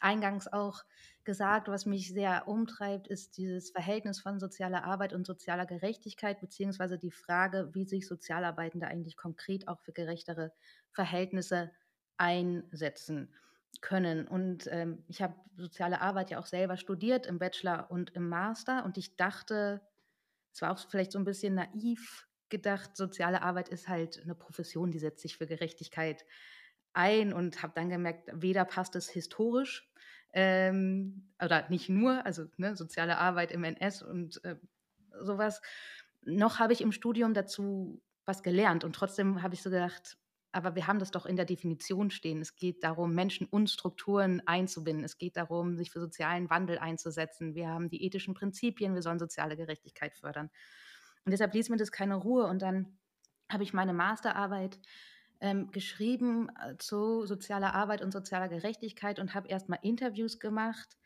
eingangs auch gesagt, was mich sehr umtreibt, ist dieses Verhältnis von sozialer Arbeit und sozialer Gerechtigkeit, beziehungsweise die Frage, wie sich Sozialarbeitende eigentlich konkret auch für gerechtere Verhältnisse einsetzen können. Und ähm, ich habe soziale Arbeit ja auch selber studiert im Bachelor und im Master. Und ich dachte, es war auch vielleicht so ein bisschen naiv gedacht, soziale Arbeit ist halt eine Profession, die setzt sich für Gerechtigkeit ein und habe dann gemerkt, weder passt es historisch ähm, oder nicht nur, also ne, soziale Arbeit im NS und äh, sowas, noch habe ich im Studium dazu was gelernt und trotzdem habe ich so gedacht, aber wir haben das doch in der Definition stehen. Es geht darum, Menschen und Strukturen einzubinden. Es geht darum, sich für sozialen Wandel einzusetzen. Wir haben die ethischen Prinzipien, wir sollen soziale Gerechtigkeit fördern. Und deshalb ließ mir das keine Ruhe. Und dann habe ich meine Masterarbeit ähm, geschrieben äh, zu sozialer Arbeit und sozialer Gerechtigkeit und habe erstmal Interviews gemacht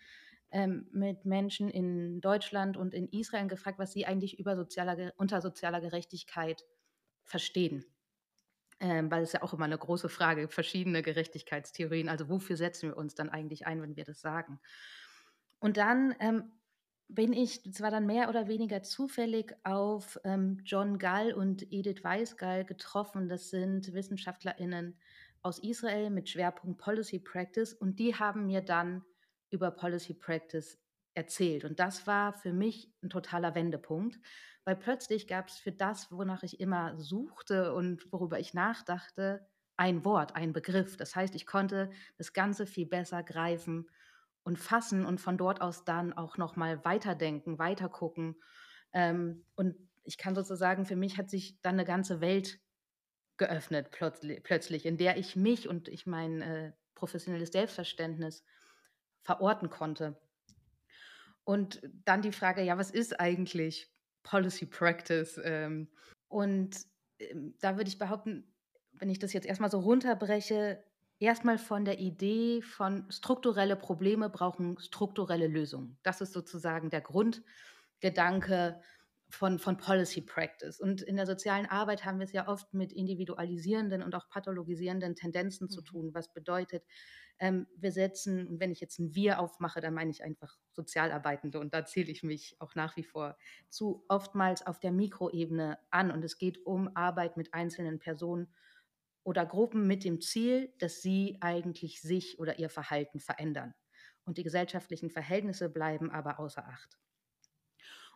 ähm, mit Menschen in Deutschland und in Israel gefragt, was sie eigentlich über sozialer, unter sozialer Gerechtigkeit verstehen ähm, weil es ja auch immer eine große Frage, verschiedene Gerechtigkeitstheorien, also wofür setzen wir uns dann eigentlich ein, wenn wir das sagen? Und dann ähm, bin ich zwar dann mehr oder weniger zufällig auf ähm, John Gall und Edith Weisgall getroffen. Das sind WissenschaftlerInnen aus Israel mit Schwerpunkt Policy Practice und die haben mir dann über Policy Practice erzählt. Und das war für mich ein totaler Wendepunkt, weil plötzlich gab es für das, wonach ich immer suchte und worüber ich nachdachte, ein Wort, ein Begriff. Das heißt, ich konnte das Ganze viel besser greifen und fassen und von dort aus dann auch nochmal weiterdenken, weitergucken. Ähm, und ich kann sozusagen, für mich hat sich dann eine ganze Welt geöffnet plötzlich, in der ich mich und ich mein äh, professionelles Selbstverständnis verorten konnte. Und dann die Frage, ja, was ist eigentlich Policy Practice. Ähm, und ähm, da würde ich behaupten, wenn ich das jetzt erstmal so runterbreche, erstmal von der Idee von strukturelle Probleme brauchen strukturelle Lösungen. Das ist sozusagen der Grundgedanke von, von Policy Practice. Und in der sozialen Arbeit haben wir es ja oft mit individualisierenden und auch pathologisierenden Tendenzen mhm. zu tun, was bedeutet, ähm, wir setzen, wenn ich jetzt ein Wir aufmache, dann meine ich einfach Sozialarbeitende und da zähle ich mich auch nach wie vor zu, oftmals auf der Mikroebene an und es geht um Arbeit mit einzelnen Personen oder Gruppen mit dem Ziel, dass sie eigentlich sich oder ihr Verhalten verändern. Und die gesellschaftlichen Verhältnisse bleiben aber außer Acht.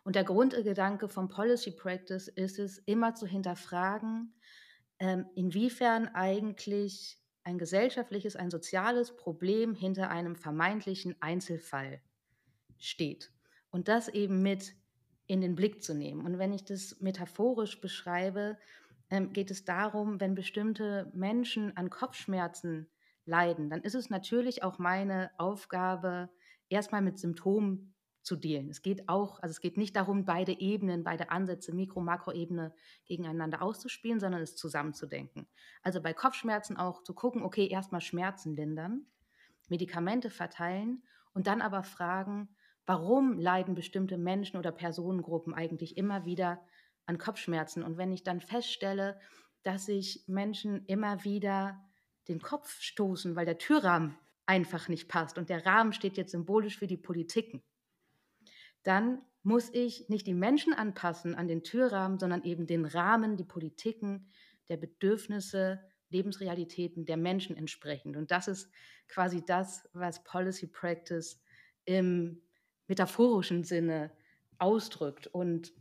Und der Grundgedanke vom Policy Practice ist es, immer zu hinterfragen, ähm, inwiefern eigentlich ein gesellschaftliches, ein soziales Problem hinter einem vermeintlichen Einzelfall steht. Und das eben mit in den Blick zu nehmen. Und wenn ich das metaphorisch beschreibe, ähm, geht es darum, wenn bestimmte Menschen an Kopfschmerzen leiden, dann ist es natürlich auch meine Aufgabe, erstmal mit Symptomen zu dealen. Es geht auch, also es geht nicht darum, beide Ebenen, beide Ansätze, Mikro-, Makroebene gegeneinander auszuspielen, sondern es zusammenzudenken. Also bei Kopfschmerzen auch zu gucken, okay, erstmal Schmerzen lindern, Medikamente verteilen und dann aber fragen, warum leiden bestimmte Menschen oder Personengruppen eigentlich immer wieder an Kopfschmerzen? Und wenn ich dann feststelle, dass sich Menschen immer wieder den Kopf stoßen, weil der Türrahmen einfach nicht passt und der Rahmen steht jetzt symbolisch für die Politiken dann muss ich nicht die Menschen anpassen an den Türrahmen, sondern eben den Rahmen, die Politiken der Bedürfnisse, Lebensrealitäten der Menschen entsprechend. Und das ist quasi das, was Policy Practice im metaphorischen Sinne ausdrückt. Und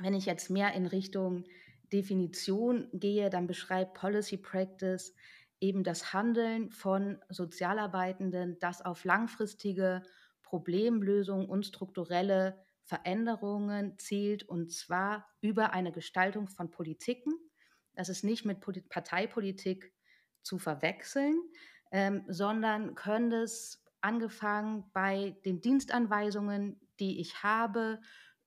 wenn ich jetzt mehr in Richtung Definition gehe, dann beschreibt Policy Practice eben das Handeln von Sozialarbeitenden, das auf langfristige Problemlösungen und strukturelle Veränderungen zielt, und zwar über eine Gestaltung von Politiken. Das ist nicht mit Parteipolitik zu verwechseln, ähm, sondern könnte es angefangen bei den Dienstanweisungen, die ich habe,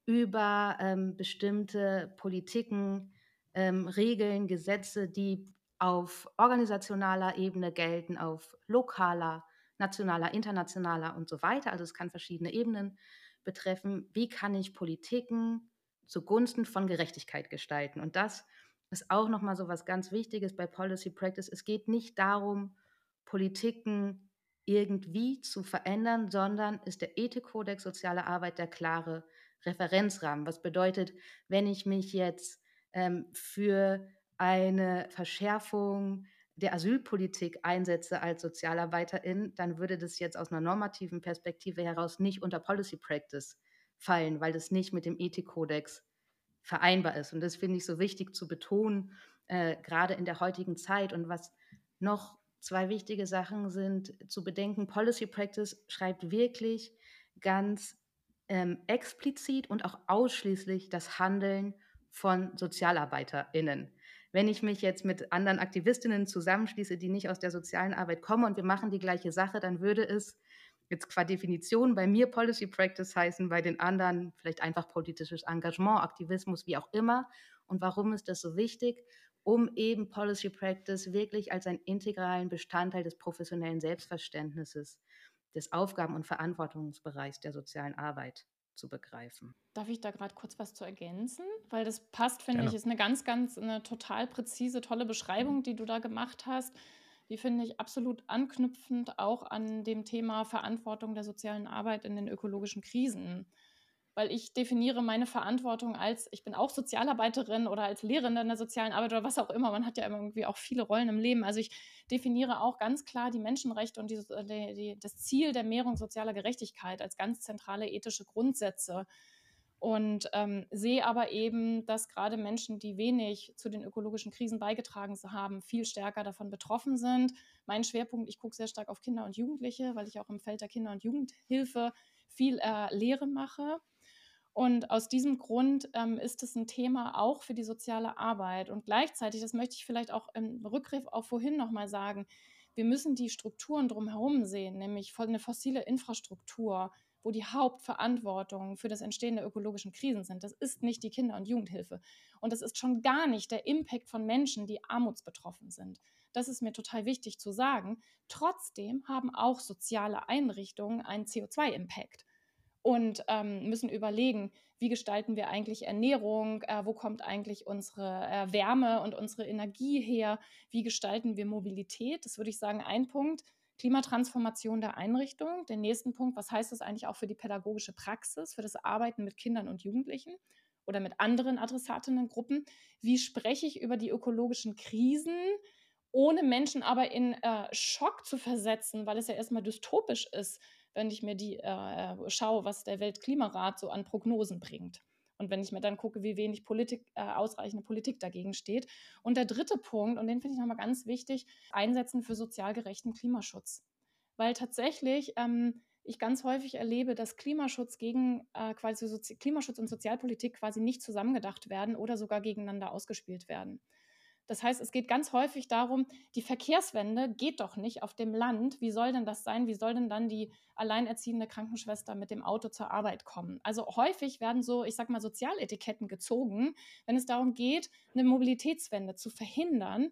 über ähm, bestimmte Politiken, ähm, Regeln, Gesetze, die auf organisationaler Ebene gelten, auf lokaler, nationaler, internationaler und so weiter. Also es kann verschiedene Ebenen betreffen. Wie kann ich Politiken zugunsten von Gerechtigkeit gestalten? Und das ist auch nochmal so was ganz Wichtiges bei Policy Practice. Es geht nicht darum, Politiken irgendwie zu verändern, sondern ist der Ethikkodex soziale Arbeit der klare Referenzrahmen. Was bedeutet, wenn ich mich jetzt ähm, für eine Verschärfung der Asylpolitik einsetze als Sozialarbeiterin, dann würde das jetzt aus einer normativen Perspektive heraus nicht unter Policy Practice fallen, weil das nicht mit dem Ethikkodex vereinbar ist. Und das finde ich so wichtig zu betonen, äh, gerade in der heutigen Zeit. Und was noch zwei wichtige Sachen sind zu bedenken, Policy Practice schreibt wirklich ganz ähm, explizit und auch ausschließlich das Handeln von SozialarbeiterInnen. Wenn ich mich jetzt mit anderen Aktivistinnen zusammenschließe, die nicht aus der sozialen Arbeit kommen und wir machen die gleiche Sache, dann würde es jetzt qua Definition bei mir Policy Practice heißen, bei den anderen vielleicht einfach politisches Engagement, Aktivismus, wie auch immer. Und warum ist das so wichtig? Um eben Policy Practice wirklich als einen integralen Bestandteil des professionellen Selbstverständnisses, des Aufgaben- und Verantwortungsbereichs der sozialen Arbeit zu begreifen. Darf ich da gerade kurz was zu ergänzen? Weil das passt, finde ich, ist eine ganz, ganz, eine total präzise, tolle Beschreibung, die du da gemacht hast. Die finde ich absolut anknüpfend auch an dem Thema Verantwortung der sozialen Arbeit in den ökologischen Krisen weil ich definiere meine Verantwortung als, ich bin auch Sozialarbeiterin oder als Lehrende in der sozialen Arbeit oder was auch immer. Man hat ja irgendwie auch viele Rollen im Leben. Also ich definiere auch ganz klar die Menschenrechte und die, die, die, das Ziel der Mehrung sozialer Gerechtigkeit als ganz zentrale ethische Grundsätze. Und ähm, sehe aber eben, dass gerade Menschen, die wenig zu den ökologischen Krisen beigetragen haben, viel stärker davon betroffen sind. Mein Schwerpunkt, ich gucke sehr stark auf Kinder und Jugendliche, weil ich auch im Feld der Kinder- und Jugendhilfe viel äh, Lehre mache. Und aus diesem Grund ähm, ist es ein Thema auch für die soziale Arbeit. Und gleichzeitig, das möchte ich vielleicht auch im Rückgriff auf vorhin nochmal sagen, wir müssen die Strukturen drumherum sehen, nämlich eine fossile Infrastruktur, wo die Hauptverantwortung für das Entstehen der ökologischen Krisen sind. Das ist nicht die Kinder- und Jugendhilfe. Und das ist schon gar nicht der Impact von Menschen, die armutsbetroffen sind. Das ist mir total wichtig zu sagen. Trotzdem haben auch soziale Einrichtungen einen CO2-Impact und ähm, müssen überlegen, wie gestalten wir eigentlich Ernährung, äh, wo kommt eigentlich unsere äh, Wärme und unsere Energie her, wie gestalten wir Mobilität. Das würde ich sagen, ein Punkt. Klimatransformation der Einrichtung. Den nächsten Punkt, was heißt das eigentlich auch für die pädagogische Praxis, für das Arbeiten mit Kindern und Jugendlichen oder mit anderen Adressatinnengruppen? Wie spreche ich über die ökologischen Krisen? ohne Menschen aber in äh, Schock zu versetzen, weil es ja erstmal dystopisch ist, wenn ich mir die äh, äh, schaue, was der Weltklimarat so an Prognosen bringt. Und wenn ich mir dann gucke, wie wenig Politik, äh, ausreichende Politik dagegen steht. Und der dritte Punkt, und den finde ich nochmal ganz wichtig, einsetzen für sozial gerechten Klimaschutz. Weil tatsächlich ähm, ich ganz häufig erlebe, dass Klimaschutz gegen äh, quasi Sozi Klimaschutz und Sozialpolitik quasi nicht zusammengedacht werden oder sogar gegeneinander ausgespielt werden. Das heißt, es geht ganz häufig darum, die Verkehrswende geht doch nicht auf dem Land. Wie soll denn das sein? Wie soll denn dann die alleinerziehende Krankenschwester mit dem Auto zur Arbeit kommen? Also häufig werden so, ich sag mal, Sozialetiketten gezogen, wenn es darum geht, eine Mobilitätswende zu verhindern,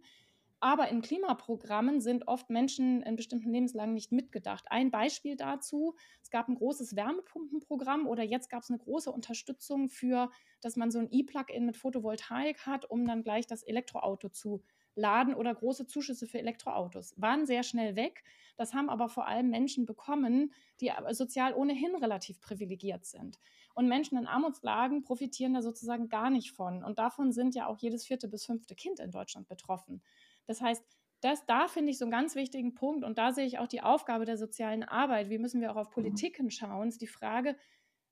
aber in Klimaprogrammen sind oft Menschen in bestimmten Lebenslagen nicht mitgedacht. Ein Beispiel dazu, es gab ein großes Wärmepumpenprogramm oder jetzt gab es eine große Unterstützung für, dass man so ein E-Plug-in mit Photovoltaik hat, um dann gleich das Elektroauto zu laden oder große Zuschüsse für Elektroautos. Waren sehr schnell weg. Das haben aber vor allem Menschen bekommen, die sozial ohnehin relativ privilegiert sind. Und Menschen in Armutslagen profitieren da sozusagen gar nicht von. Und davon sind ja auch jedes vierte bis fünfte Kind in Deutschland betroffen. Das heißt, das, da finde ich so einen ganz wichtigen Punkt und da sehe ich auch die Aufgabe der sozialen Arbeit. Wie müssen wir auch auf Politiken schauen? Ist die Frage,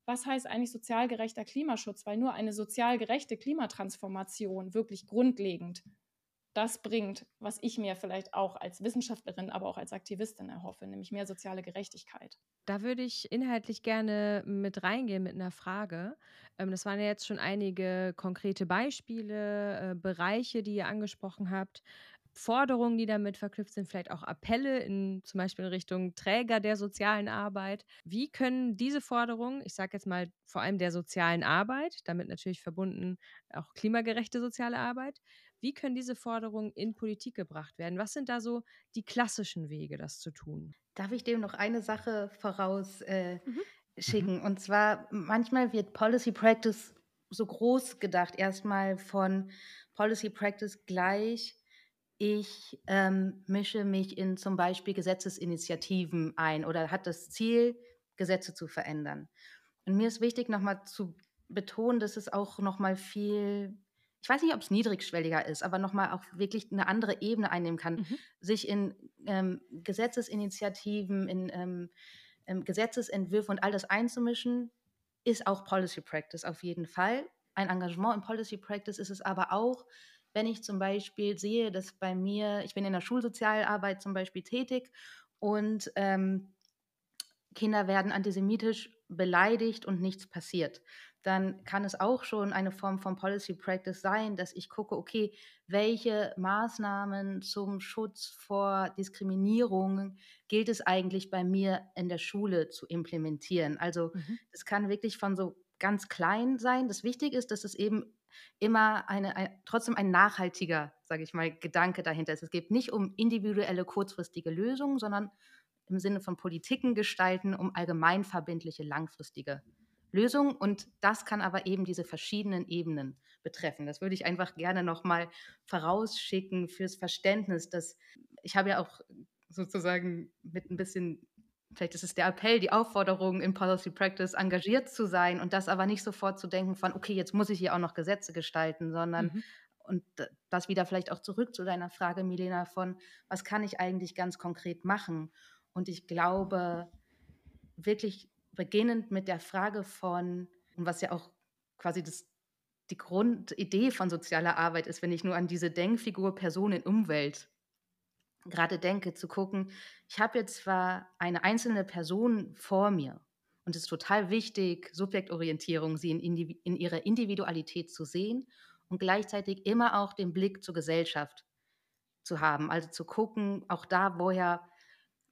was heißt eigentlich sozial gerechter Klimaschutz? Weil nur eine sozial gerechte Klimatransformation wirklich grundlegend das bringt, was ich mir vielleicht auch als Wissenschaftlerin, aber auch als Aktivistin erhoffe, nämlich mehr soziale Gerechtigkeit. Da würde ich inhaltlich gerne mit reingehen mit einer Frage. Ähm, das waren ja jetzt schon einige konkrete Beispiele, äh, Bereiche, die ihr angesprochen habt. Forderungen, die damit verknüpft sind, vielleicht auch Appelle in zum Beispiel in Richtung Träger der sozialen Arbeit. Wie können diese Forderungen, ich sage jetzt mal vor allem der sozialen Arbeit, damit natürlich verbunden auch klimagerechte soziale Arbeit, wie können diese Forderungen in Politik gebracht werden? Was sind da so die klassischen Wege, das zu tun? Darf ich dem noch eine Sache vorausschicken? Äh, mhm. Und zwar, manchmal wird Policy Practice so groß gedacht, erstmal von Policy Practice gleich ich ähm, mische mich in zum Beispiel Gesetzesinitiativen ein oder hat das Ziel, Gesetze zu verändern. Und mir ist wichtig, nochmal zu betonen, dass es auch nochmal viel ich weiß nicht, ob es niedrigschwelliger ist, aber nochmal auch wirklich eine andere Ebene einnehmen kann, mhm. sich in ähm, Gesetzesinitiativen, in ähm, ähm, Gesetzesentwürfe und all das einzumischen, ist auch Policy Practice auf jeden Fall. Ein Engagement in Policy Practice ist es aber auch, wenn ich zum Beispiel sehe, dass bei mir, ich bin in der Schulsozialarbeit zum Beispiel tätig und ähm, Kinder werden antisemitisch beleidigt und nichts passiert dann kann es auch schon eine Form von Policy Practice sein, dass ich gucke, okay, welche Maßnahmen zum Schutz vor Diskriminierung gilt es eigentlich bei mir in der Schule zu implementieren. Also es mhm. kann wirklich von so ganz klein sein. Das Wichtige ist, dass es eben immer eine, ein, trotzdem ein nachhaltiger, sage ich mal, Gedanke dahinter ist. Es geht nicht um individuelle kurzfristige Lösungen, sondern im Sinne von Politiken gestalten, um allgemeinverbindliche langfristige Lösung und das kann aber eben diese verschiedenen Ebenen betreffen. Das würde ich einfach gerne nochmal vorausschicken fürs Verständnis, dass ich habe ja auch sozusagen mit ein bisschen, vielleicht ist es der Appell, die Aufforderung in Policy Practice engagiert zu sein und das aber nicht sofort zu denken von, okay, jetzt muss ich hier auch noch Gesetze gestalten, sondern mhm. und das wieder vielleicht auch zurück zu deiner Frage, Milena, von was kann ich eigentlich ganz konkret machen? Und ich glaube, wirklich beginnend mit der Frage von, und was ja auch quasi das, die Grundidee von sozialer Arbeit ist, wenn ich nur an diese Denkfigur Person in Umwelt gerade denke, zu gucken, ich habe jetzt zwar eine einzelne Person vor mir und es ist total wichtig, Subjektorientierung, sie in, in ihrer Individualität zu sehen und gleichzeitig immer auch den Blick zur Gesellschaft zu haben, also zu gucken, auch da, woher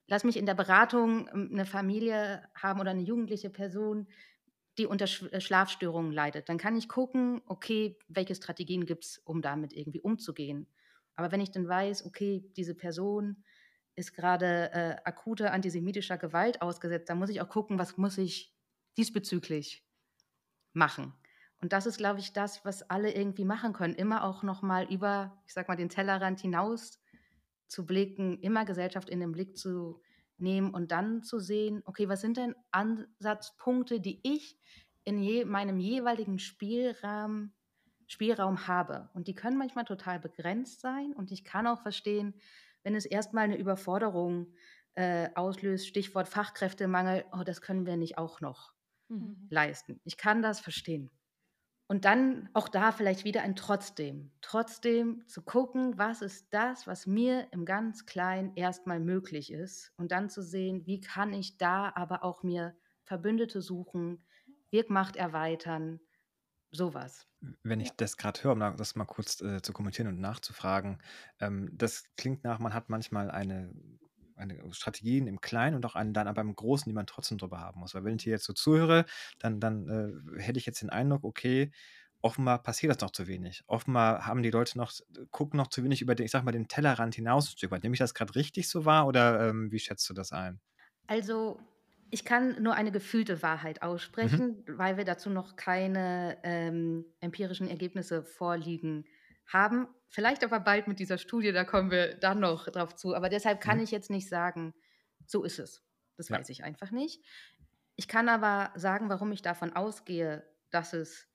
lass mich in der Beratung ähm, eine Familie haben oder eine jugendliche Person, die unter äh, Schlafstörungen leidet. Dann kann ich gucken, okay, welche Strategien gibt es, um damit irgendwie umzugehen. Aber wenn ich dann weiß, okay, diese Person ist gerade äh, akuter antisemitischer Gewalt ausgesetzt, dann muss ich auch gucken, was muss ich diesbezüglich machen. Und das ist, glaube ich, das, was alle irgendwie machen können. Immer auch nochmal über, ich sag mal, den Tellerrand hinaus zu blicken, immer Gesellschaft in den Blick zu nehmen und dann zu sehen, okay, was sind denn Ansatzpunkte, die ich in je, meinem jeweiligen Spielraum, Spielraum habe. Und die können manchmal total begrenzt sein. Und ich kann auch verstehen, wenn es erstmal eine Überforderung äh, auslöst, Stichwort Fachkräftemangel, oh, das können wir nicht auch noch mhm. leisten. Ich kann das verstehen. Und dann auch da vielleicht wieder ein Trotzdem. Trotzdem zu gucken, was ist das, was mir im ganz Kleinen erstmal möglich ist. Und dann zu sehen, wie kann ich da aber auch mir Verbündete suchen, Wirkmacht erweitern, sowas. Wenn ich ja. das gerade höre, um das mal kurz äh, zu kommentieren und nachzufragen, ähm, das klingt nach, man hat manchmal eine eine Strategien im Kleinen und auch einen dann aber im Großen, die man trotzdem drüber haben muss. Weil wenn ich hier jetzt so zuhöre, dann, dann äh, hätte ich jetzt den Eindruck, okay, offenbar passiert das noch zu wenig. Offenbar haben die Leute noch, gucken noch zu wenig über den, ich sag mal, den Tellerrand hinaus ein Stück weit. Nehme ich das gerade richtig so wahr oder ähm, wie schätzt du das ein? Also ich kann nur eine gefühlte Wahrheit aussprechen, mhm. weil wir dazu noch keine ähm, empirischen Ergebnisse vorliegen haben. Vielleicht aber bald mit dieser Studie, da kommen wir dann noch drauf zu. Aber deshalb kann mhm. ich jetzt nicht sagen, so ist es. Das ja. weiß ich einfach nicht. Ich kann aber sagen, warum ich davon ausgehe, dass es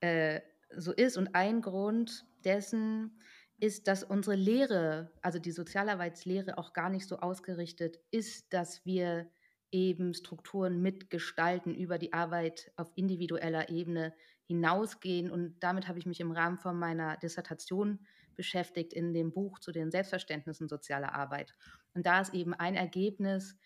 äh, so ist. Und ein Grund dessen ist, dass unsere Lehre, also die Sozialarbeitslehre, auch gar nicht so ausgerichtet ist, dass wir eben Strukturen mitgestalten über die Arbeit auf individueller Ebene hinausgehen. Und damit habe ich mich im Rahmen von meiner Dissertation beschäftigt in dem Buch zu den Selbstverständnissen sozialer Arbeit. Und da ist eben ein Ergebnis,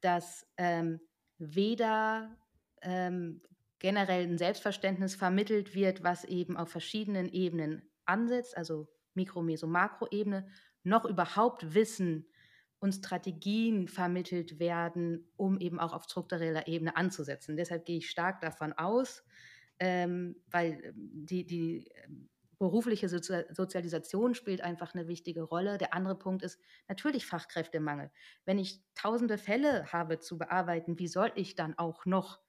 dass ähm, weder ähm, generell ein Selbstverständnis vermittelt wird, was eben auf verschiedenen Ebenen ansetzt, also Mikro-, Meso-, Makroebene, noch überhaupt Wissen und Strategien vermittelt werden, um eben auch auf struktureller Ebene anzusetzen. Deshalb gehe ich stark davon aus, ähm, weil ähm, die, die ähm, berufliche Sozialisation spielt einfach eine wichtige Rolle. Der andere Punkt ist natürlich Fachkräftemangel. Wenn ich tausende Fälle habe zu bearbeiten, wie soll ich dann auch noch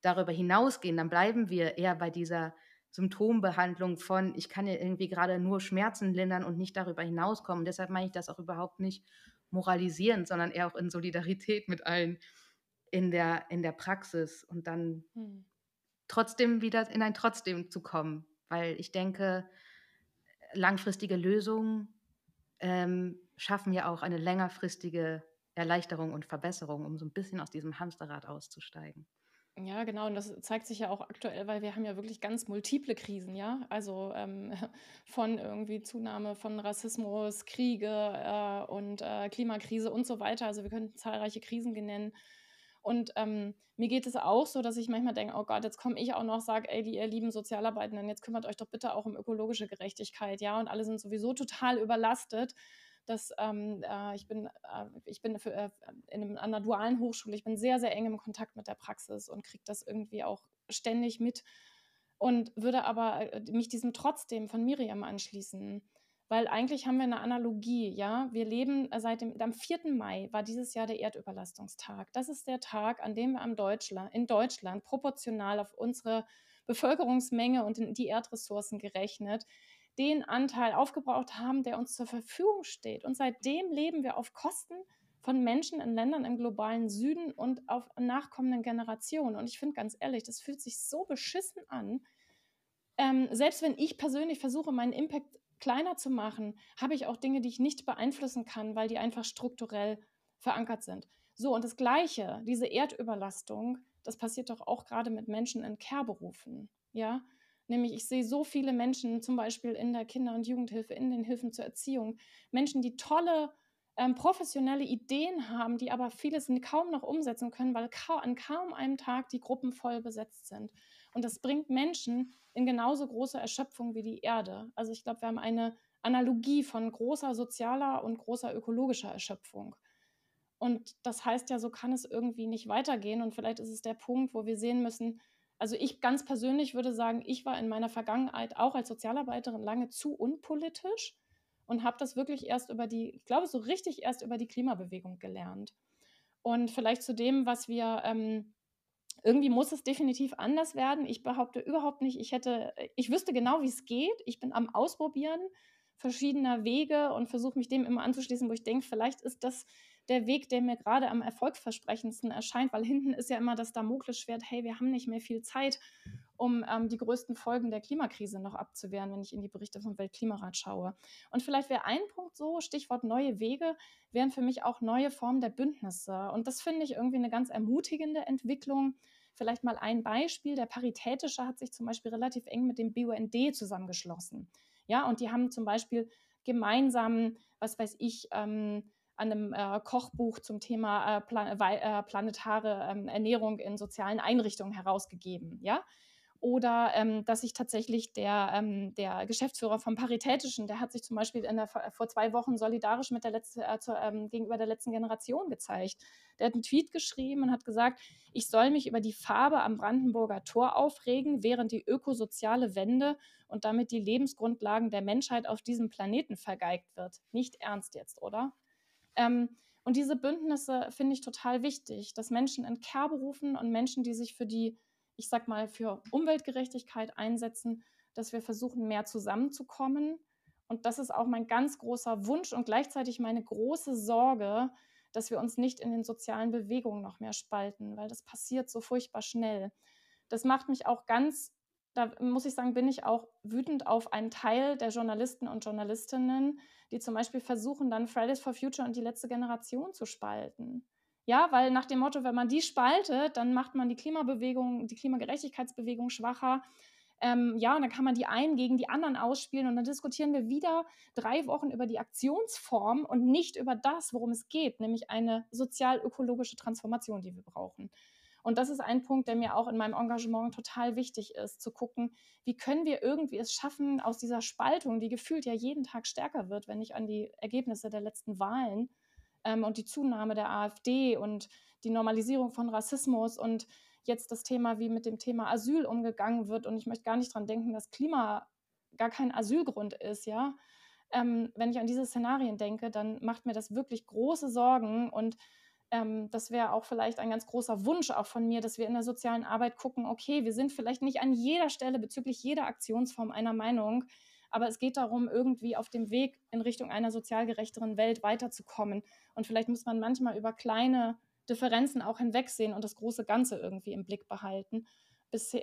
darüber hinausgehen? Dann bleiben wir eher bei dieser Symptombehandlung von, ich kann ja irgendwie gerade nur Schmerzen lindern und nicht darüber hinauskommen. Deshalb meine ich das auch überhaupt nicht moralisierend, sondern eher auch in Solidarität mit allen in der, in der Praxis und dann hm. trotzdem wieder in ein Trotzdem zu kommen weil ich denke, langfristige Lösungen ähm, schaffen ja auch eine längerfristige Erleichterung und Verbesserung, um so ein bisschen aus diesem Hamsterrad auszusteigen. Ja, genau. Und das zeigt sich ja auch aktuell, weil wir haben ja wirklich ganz multiple Krisen, ja. Also ähm, [laughs] von irgendwie Zunahme von Rassismus, Kriege äh, und äh, Klimakrise und so weiter. Also wir könnten zahlreiche Krisen nennen. Und ähm, mir geht es auch so, dass ich manchmal denke, oh Gott, jetzt komme ich auch noch, sage, ey, ihr lieben Sozialarbeitenden, jetzt kümmert euch doch bitte auch um ökologische Gerechtigkeit, ja, und alle sind sowieso total überlastet. Dass, ähm, äh, ich bin, äh, ich bin für, äh, in einem, an einer dualen Hochschule, ich bin sehr, sehr eng im Kontakt mit der Praxis und kriege das irgendwie auch ständig mit und würde aber äh, mich diesem trotzdem von Miriam anschließen weil eigentlich haben wir eine Analogie, ja. Wir leben äh, seit dem, am 4. Mai war dieses Jahr der Erdüberlastungstag. Das ist der Tag, an dem wir am Deutschland, in Deutschland proportional auf unsere Bevölkerungsmenge und die Erdressourcen gerechnet den Anteil aufgebraucht haben, der uns zur Verfügung steht. Und seitdem leben wir auf Kosten von Menschen in Ländern im globalen Süden und auf nachkommenden Generationen. Und ich finde ganz ehrlich, das fühlt sich so beschissen an. Ähm, selbst wenn ich persönlich versuche, meinen Impact kleiner zu machen, habe ich auch Dinge, die ich nicht beeinflussen kann, weil die einfach strukturell verankert sind. So, und das Gleiche, diese Erdüberlastung, das passiert doch auch gerade mit Menschen in Care-Berufen. Ja, nämlich ich sehe so viele Menschen, zum Beispiel in der Kinder- und Jugendhilfe, in den Hilfen zur Erziehung, Menschen, die tolle ähm, professionelle Ideen haben, die aber vieles kaum noch umsetzen können, weil ka an kaum einem Tag die Gruppen voll besetzt sind. Und das bringt Menschen in genauso großer Erschöpfung wie die Erde. Also ich glaube, wir haben eine Analogie von großer sozialer und großer ökologischer Erschöpfung. Und das heißt ja, so kann es irgendwie nicht weitergehen. Und vielleicht ist es der Punkt, wo wir sehen müssen, also ich ganz persönlich würde sagen, ich war in meiner Vergangenheit auch als Sozialarbeiterin lange zu unpolitisch und habe das wirklich erst über die, ich glaube, so richtig erst über die Klimabewegung gelernt. Und vielleicht zu dem, was wir ähm, irgendwie muss es definitiv anders werden. Ich behaupte überhaupt nicht, ich hätte, ich wüsste genau, wie es geht. Ich bin am Ausprobieren verschiedener Wege und versuche mich dem immer anzuschließen, wo ich denke, vielleicht ist das der Weg, der mir gerade am erfolgsversprechendsten erscheint, weil hinten ist ja immer das Damoklesschwert, hey, wir haben nicht mehr viel Zeit, um ähm, die größten Folgen der Klimakrise noch abzuwehren, wenn ich in die Berichte vom Weltklimarat schaue. Und vielleicht wäre ein Punkt so, Stichwort neue Wege, wären für mich auch neue Formen der Bündnisse. Und das finde ich irgendwie eine ganz ermutigende Entwicklung. Vielleicht mal ein Beispiel. Der Paritätische hat sich zum Beispiel relativ eng mit dem BUND zusammengeschlossen. Ja, und die haben zum Beispiel gemeinsam, was weiß ich, ähm, an einem äh, Kochbuch zum Thema äh, plan äh, planetare ähm, Ernährung in sozialen Einrichtungen herausgegeben. Ja, oder ähm, dass sich tatsächlich der, ähm, der Geschäftsführer vom Paritätischen, der hat sich zum Beispiel der, vor zwei Wochen solidarisch mit der letzte, äh, zu, ähm, gegenüber der letzten Generation gezeigt. Der hat einen Tweet geschrieben und hat gesagt, ich soll mich über die Farbe am Brandenburger Tor aufregen, während die ökosoziale Wende und damit die Lebensgrundlagen der Menschheit auf diesem Planeten vergeigt wird. Nicht ernst jetzt, oder? Ähm, und diese Bündnisse finde ich total wichtig, dass Menschen in Care-Berufen und Menschen, die sich für die ich sag mal, für Umweltgerechtigkeit einsetzen, dass wir versuchen, mehr zusammenzukommen Und das ist auch mein ganz großer Wunsch und gleichzeitig meine große Sorge, dass wir uns nicht in den sozialen Bewegungen noch mehr spalten, weil das passiert so furchtbar schnell. Das macht mich auch ganz, da muss ich sagen, bin ich auch wütend auf einen Teil der Journalisten und Journalistinnen, die zum Beispiel versuchen, dann Fridays for Future und die letzte Generation zu spalten. Ja, weil nach dem Motto, wenn man die spaltet, dann macht man die Klimabewegung, die Klimagerechtigkeitsbewegung schwacher. Ähm, ja, und dann kann man die einen gegen die anderen ausspielen und dann diskutieren wir wieder drei Wochen über die Aktionsform und nicht über das, worum es geht, nämlich eine sozial-ökologische Transformation, die wir brauchen. Und das ist ein Punkt, der mir auch in meinem Engagement total wichtig ist, zu gucken, wie können wir irgendwie es schaffen, aus dieser Spaltung, die gefühlt ja jeden Tag stärker wird, wenn ich an die Ergebnisse der letzten Wahlen ähm, und die Zunahme der AfD und die Normalisierung von Rassismus und jetzt das Thema, wie mit dem Thema Asyl umgegangen wird. Und ich möchte gar nicht daran denken, dass Klima gar kein Asylgrund ist, ja. Ähm, wenn ich an diese Szenarien denke, dann macht mir das wirklich große Sorgen und ähm, das wäre auch vielleicht ein ganz großer Wunsch auch von mir, dass wir in der sozialen Arbeit gucken, okay, wir sind vielleicht nicht an jeder Stelle bezüglich jeder Aktionsform einer Meinung, aber es geht darum, irgendwie auf dem Weg in Richtung einer sozial gerechteren Welt weiterzukommen. Und vielleicht muss man manchmal über kleine Differenzen auch hinwegsehen und das große Ganze irgendwie im Blick behalten.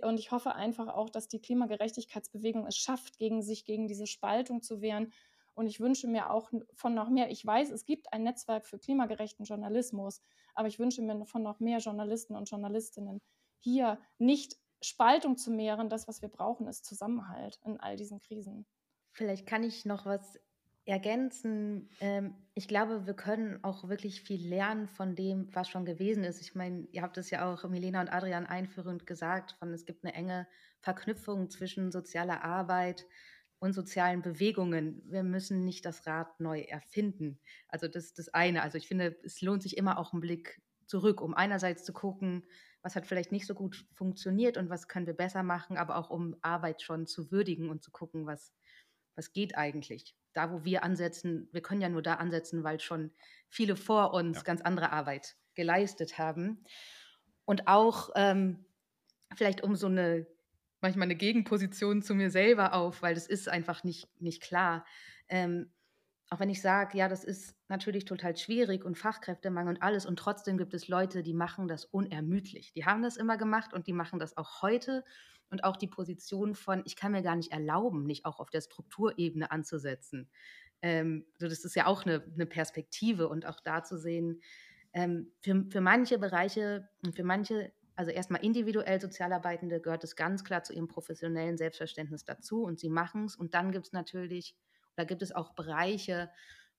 Und ich hoffe einfach auch, dass die Klimagerechtigkeitsbewegung es schafft, gegen sich gegen diese Spaltung zu wehren und ich wünsche mir auch von noch mehr, ich weiß, es gibt ein Netzwerk für klimagerechten Journalismus, aber ich wünsche mir von noch mehr Journalisten und Journalistinnen hier nicht Spaltung zu mehren. Das, was wir brauchen, ist Zusammenhalt in all diesen Krisen. Vielleicht kann ich noch was ergänzen. Ähm, ich glaube, wir können auch wirklich viel lernen von dem, was schon gewesen ist. Ich meine, ihr habt es ja auch Milena und Adrian einführend gesagt, von es gibt eine enge Verknüpfung zwischen sozialer Arbeit, und sozialen Bewegungen. Wir müssen nicht das Rad neu erfinden. Also das ist das eine. Also ich finde, es lohnt sich immer auch einen Blick zurück, um einerseits zu gucken, was hat vielleicht nicht so gut funktioniert und was können wir besser machen, aber auch um Arbeit schon zu würdigen und zu gucken, was, was geht eigentlich. Da, wo wir ansetzen, wir können ja nur da ansetzen, weil schon viele vor uns ja. ganz andere Arbeit geleistet haben. Und auch ähm, vielleicht um so eine manchmal eine Gegenposition zu mir selber auf, weil das ist einfach nicht, nicht klar. Ähm, auch wenn ich sage, ja, das ist natürlich total schwierig und Fachkräftemangel und alles und trotzdem gibt es Leute, die machen das unermüdlich. Die haben das immer gemacht und die machen das auch heute und auch die Position von, ich kann mir gar nicht erlauben, nicht auch auf der Strukturebene anzusetzen. Ähm, so das ist ja auch eine, eine Perspektive und auch da zu sehen, ähm, für, für manche Bereiche und für manche also erstmal individuell Sozialarbeitende gehört es ganz klar zu ihrem professionellen Selbstverständnis dazu und sie machen es. Und dann gibt es natürlich, oder gibt es auch Bereiche,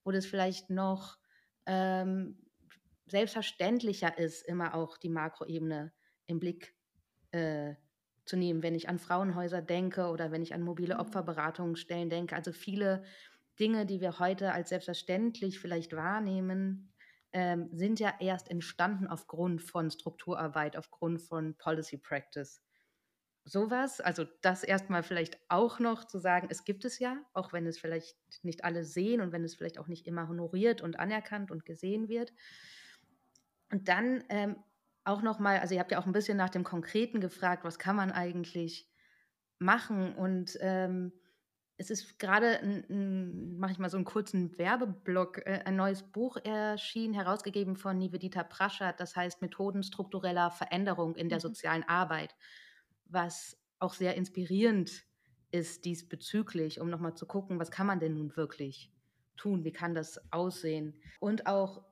wo das vielleicht noch ähm, selbstverständlicher ist, immer auch die Makroebene im Blick äh, zu nehmen, wenn ich an Frauenhäuser denke oder wenn ich an mobile mhm. Opferberatungsstellen denke. Also viele Dinge, die wir heute als selbstverständlich vielleicht wahrnehmen, ähm, sind ja erst entstanden aufgrund von Strukturarbeit, aufgrund von Policy Practice. Sowas, also das erstmal vielleicht auch noch zu sagen, es gibt es ja, auch wenn es vielleicht nicht alle sehen und wenn es vielleicht auch nicht immer honoriert und anerkannt und gesehen wird. Und dann ähm, auch nochmal, also ihr habt ja auch ein bisschen nach dem Konkreten gefragt, was kann man eigentlich machen und ähm, es ist gerade, mache ich mal so einen kurzen Werbeblock, äh, ein neues Buch erschienen, herausgegeben von Nivedita Praschat, das heißt Methoden struktureller Veränderung in der mhm. sozialen Arbeit, was auch sehr inspirierend ist diesbezüglich, um nochmal zu gucken, was kann man denn nun wirklich tun, wie kann das aussehen. Und auch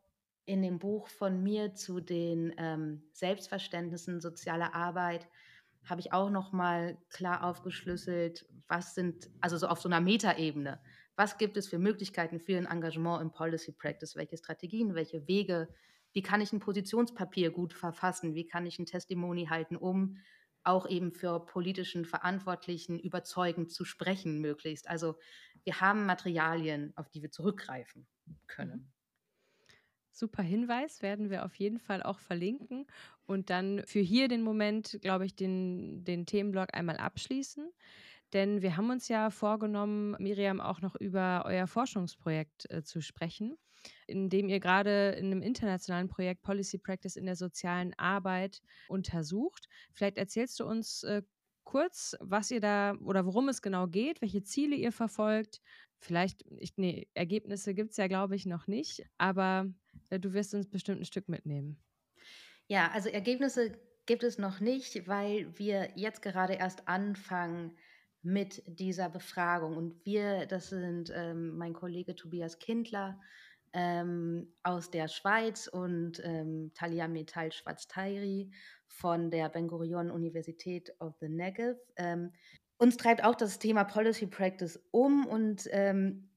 in dem Buch von mir zu den ähm, Selbstverständnissen sozialer Arbeit habe ich auch noch mal klar aufgeschlüsselt, was sind, also so auf so einer Metaebene, was gibt es für Möglichkeiten für ein Engagement im Policy Practice, welche Strategien, welche Wege, wie kann ich ein Positionspapier gut verfassen, wie kann ich ein Testimony halten, um auch eben für politischen Verantwortlichen überzeugend zu sprechen möglichst. Also wir haben Materialien, auf die wir zurückgreifen können. Super Hinweis, werden wir auf jeden Fall auch verlinken und dann für hier den Moment, glaube ich, den, den Themenblock einmal abschließen. Denn wir haben uns ja vorgenommen, Miriam auch noch über euer Forschungsprojekt äh, zu sprechen, in dem ihr gerade in einem internationalen Projekt Policy Practice in der sozialen Arbeit untersucht. Vielleicht erzählst du uns äh, kurz, was ihr da oder worum es genau geht, welche Ziele ihr verfolgt. Vielleicht, ich, nee, Ergebnisse gibt es ja, glaube ich, noch nicht, aber äh, du wirst uns bestimmt ein Stück mitnehmen. Ja, also Ergebnisse gibt es noch nicht, weil wir jetzt gerade erst anfangen mit dieser Befragung. Und wir, das sind ähm, mein Kollege Tobias Kindler ähm, aus der Schweiz und ähm, Talia Metal Schwarztairi von der Ben Gurion Universität of the Negev. Uns treibt auch das Thema Policy Practice um und ähm,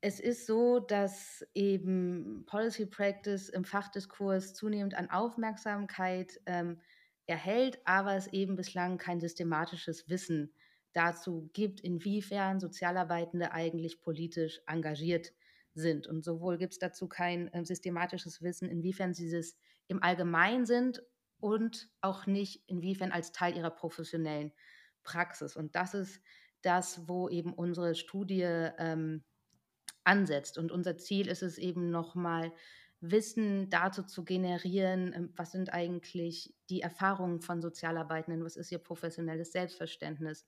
es ist so, dass eben Policy Practice im Fachdiskurs zunehmend an Aufmerksamkeit ähm, erhält, aber es eben bislang kein systematisches Wissen dazu gibt, inwiefern Sozialarbeitende eigentlich politisch engagiert sind. Und sowohl gibt es dazu kein äh, systematisches Wissen, inwiefern sie es im Allgemeinen sind und auch nicht, inwiefern als Teil ihrer professionellen Praxis. Und das ist das, wo eben unsere Studie ähm, ansetzt. Und unser Ziel ist es eben nochmal, Wissen dazu zu generieren, ähm, was sind eigentlich die Erfahrungen von Sozialarbeitenden, was ist ihr professionelles Selbstverständnis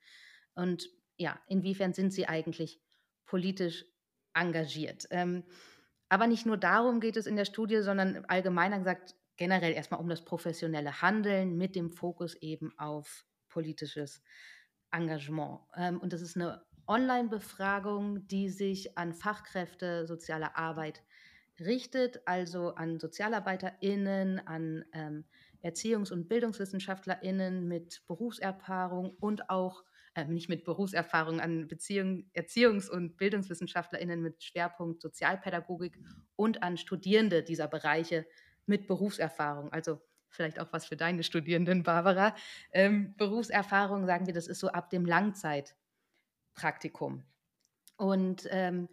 und ja, inwiefern sind sie eigentlich politisch engagiert. Ähm, aber nicht nur darum geht es in der Studie, sondern allgemeiner gesagt generell erstmal um das professionelle Handeln mit dem Fokus eben auf politisches Engagement. Ähm, und das ist eine Online-Befragung, die sich an Fachkräfte sozialer Arbeit richtet, also an SozialarbeiterInnen, an ähm, Erziehungs- und BildungswissenschaftlerInnen mit Berufserfahrung und auch äh, nicht mit Berufserfahrung an Beziehung, Erziehungs- und BildungswissenschaftlerInnen mit Schwerpunkt Sozialpädagogik und an Studierende dieser Bereiche mit Berufserfahrung. Also vielleicht auch was für deine Studierenden, Barbara. Ähm, Berufserfahrung, sagen wir, das ist so ab dem Langzeitpraktikum. Und ähm,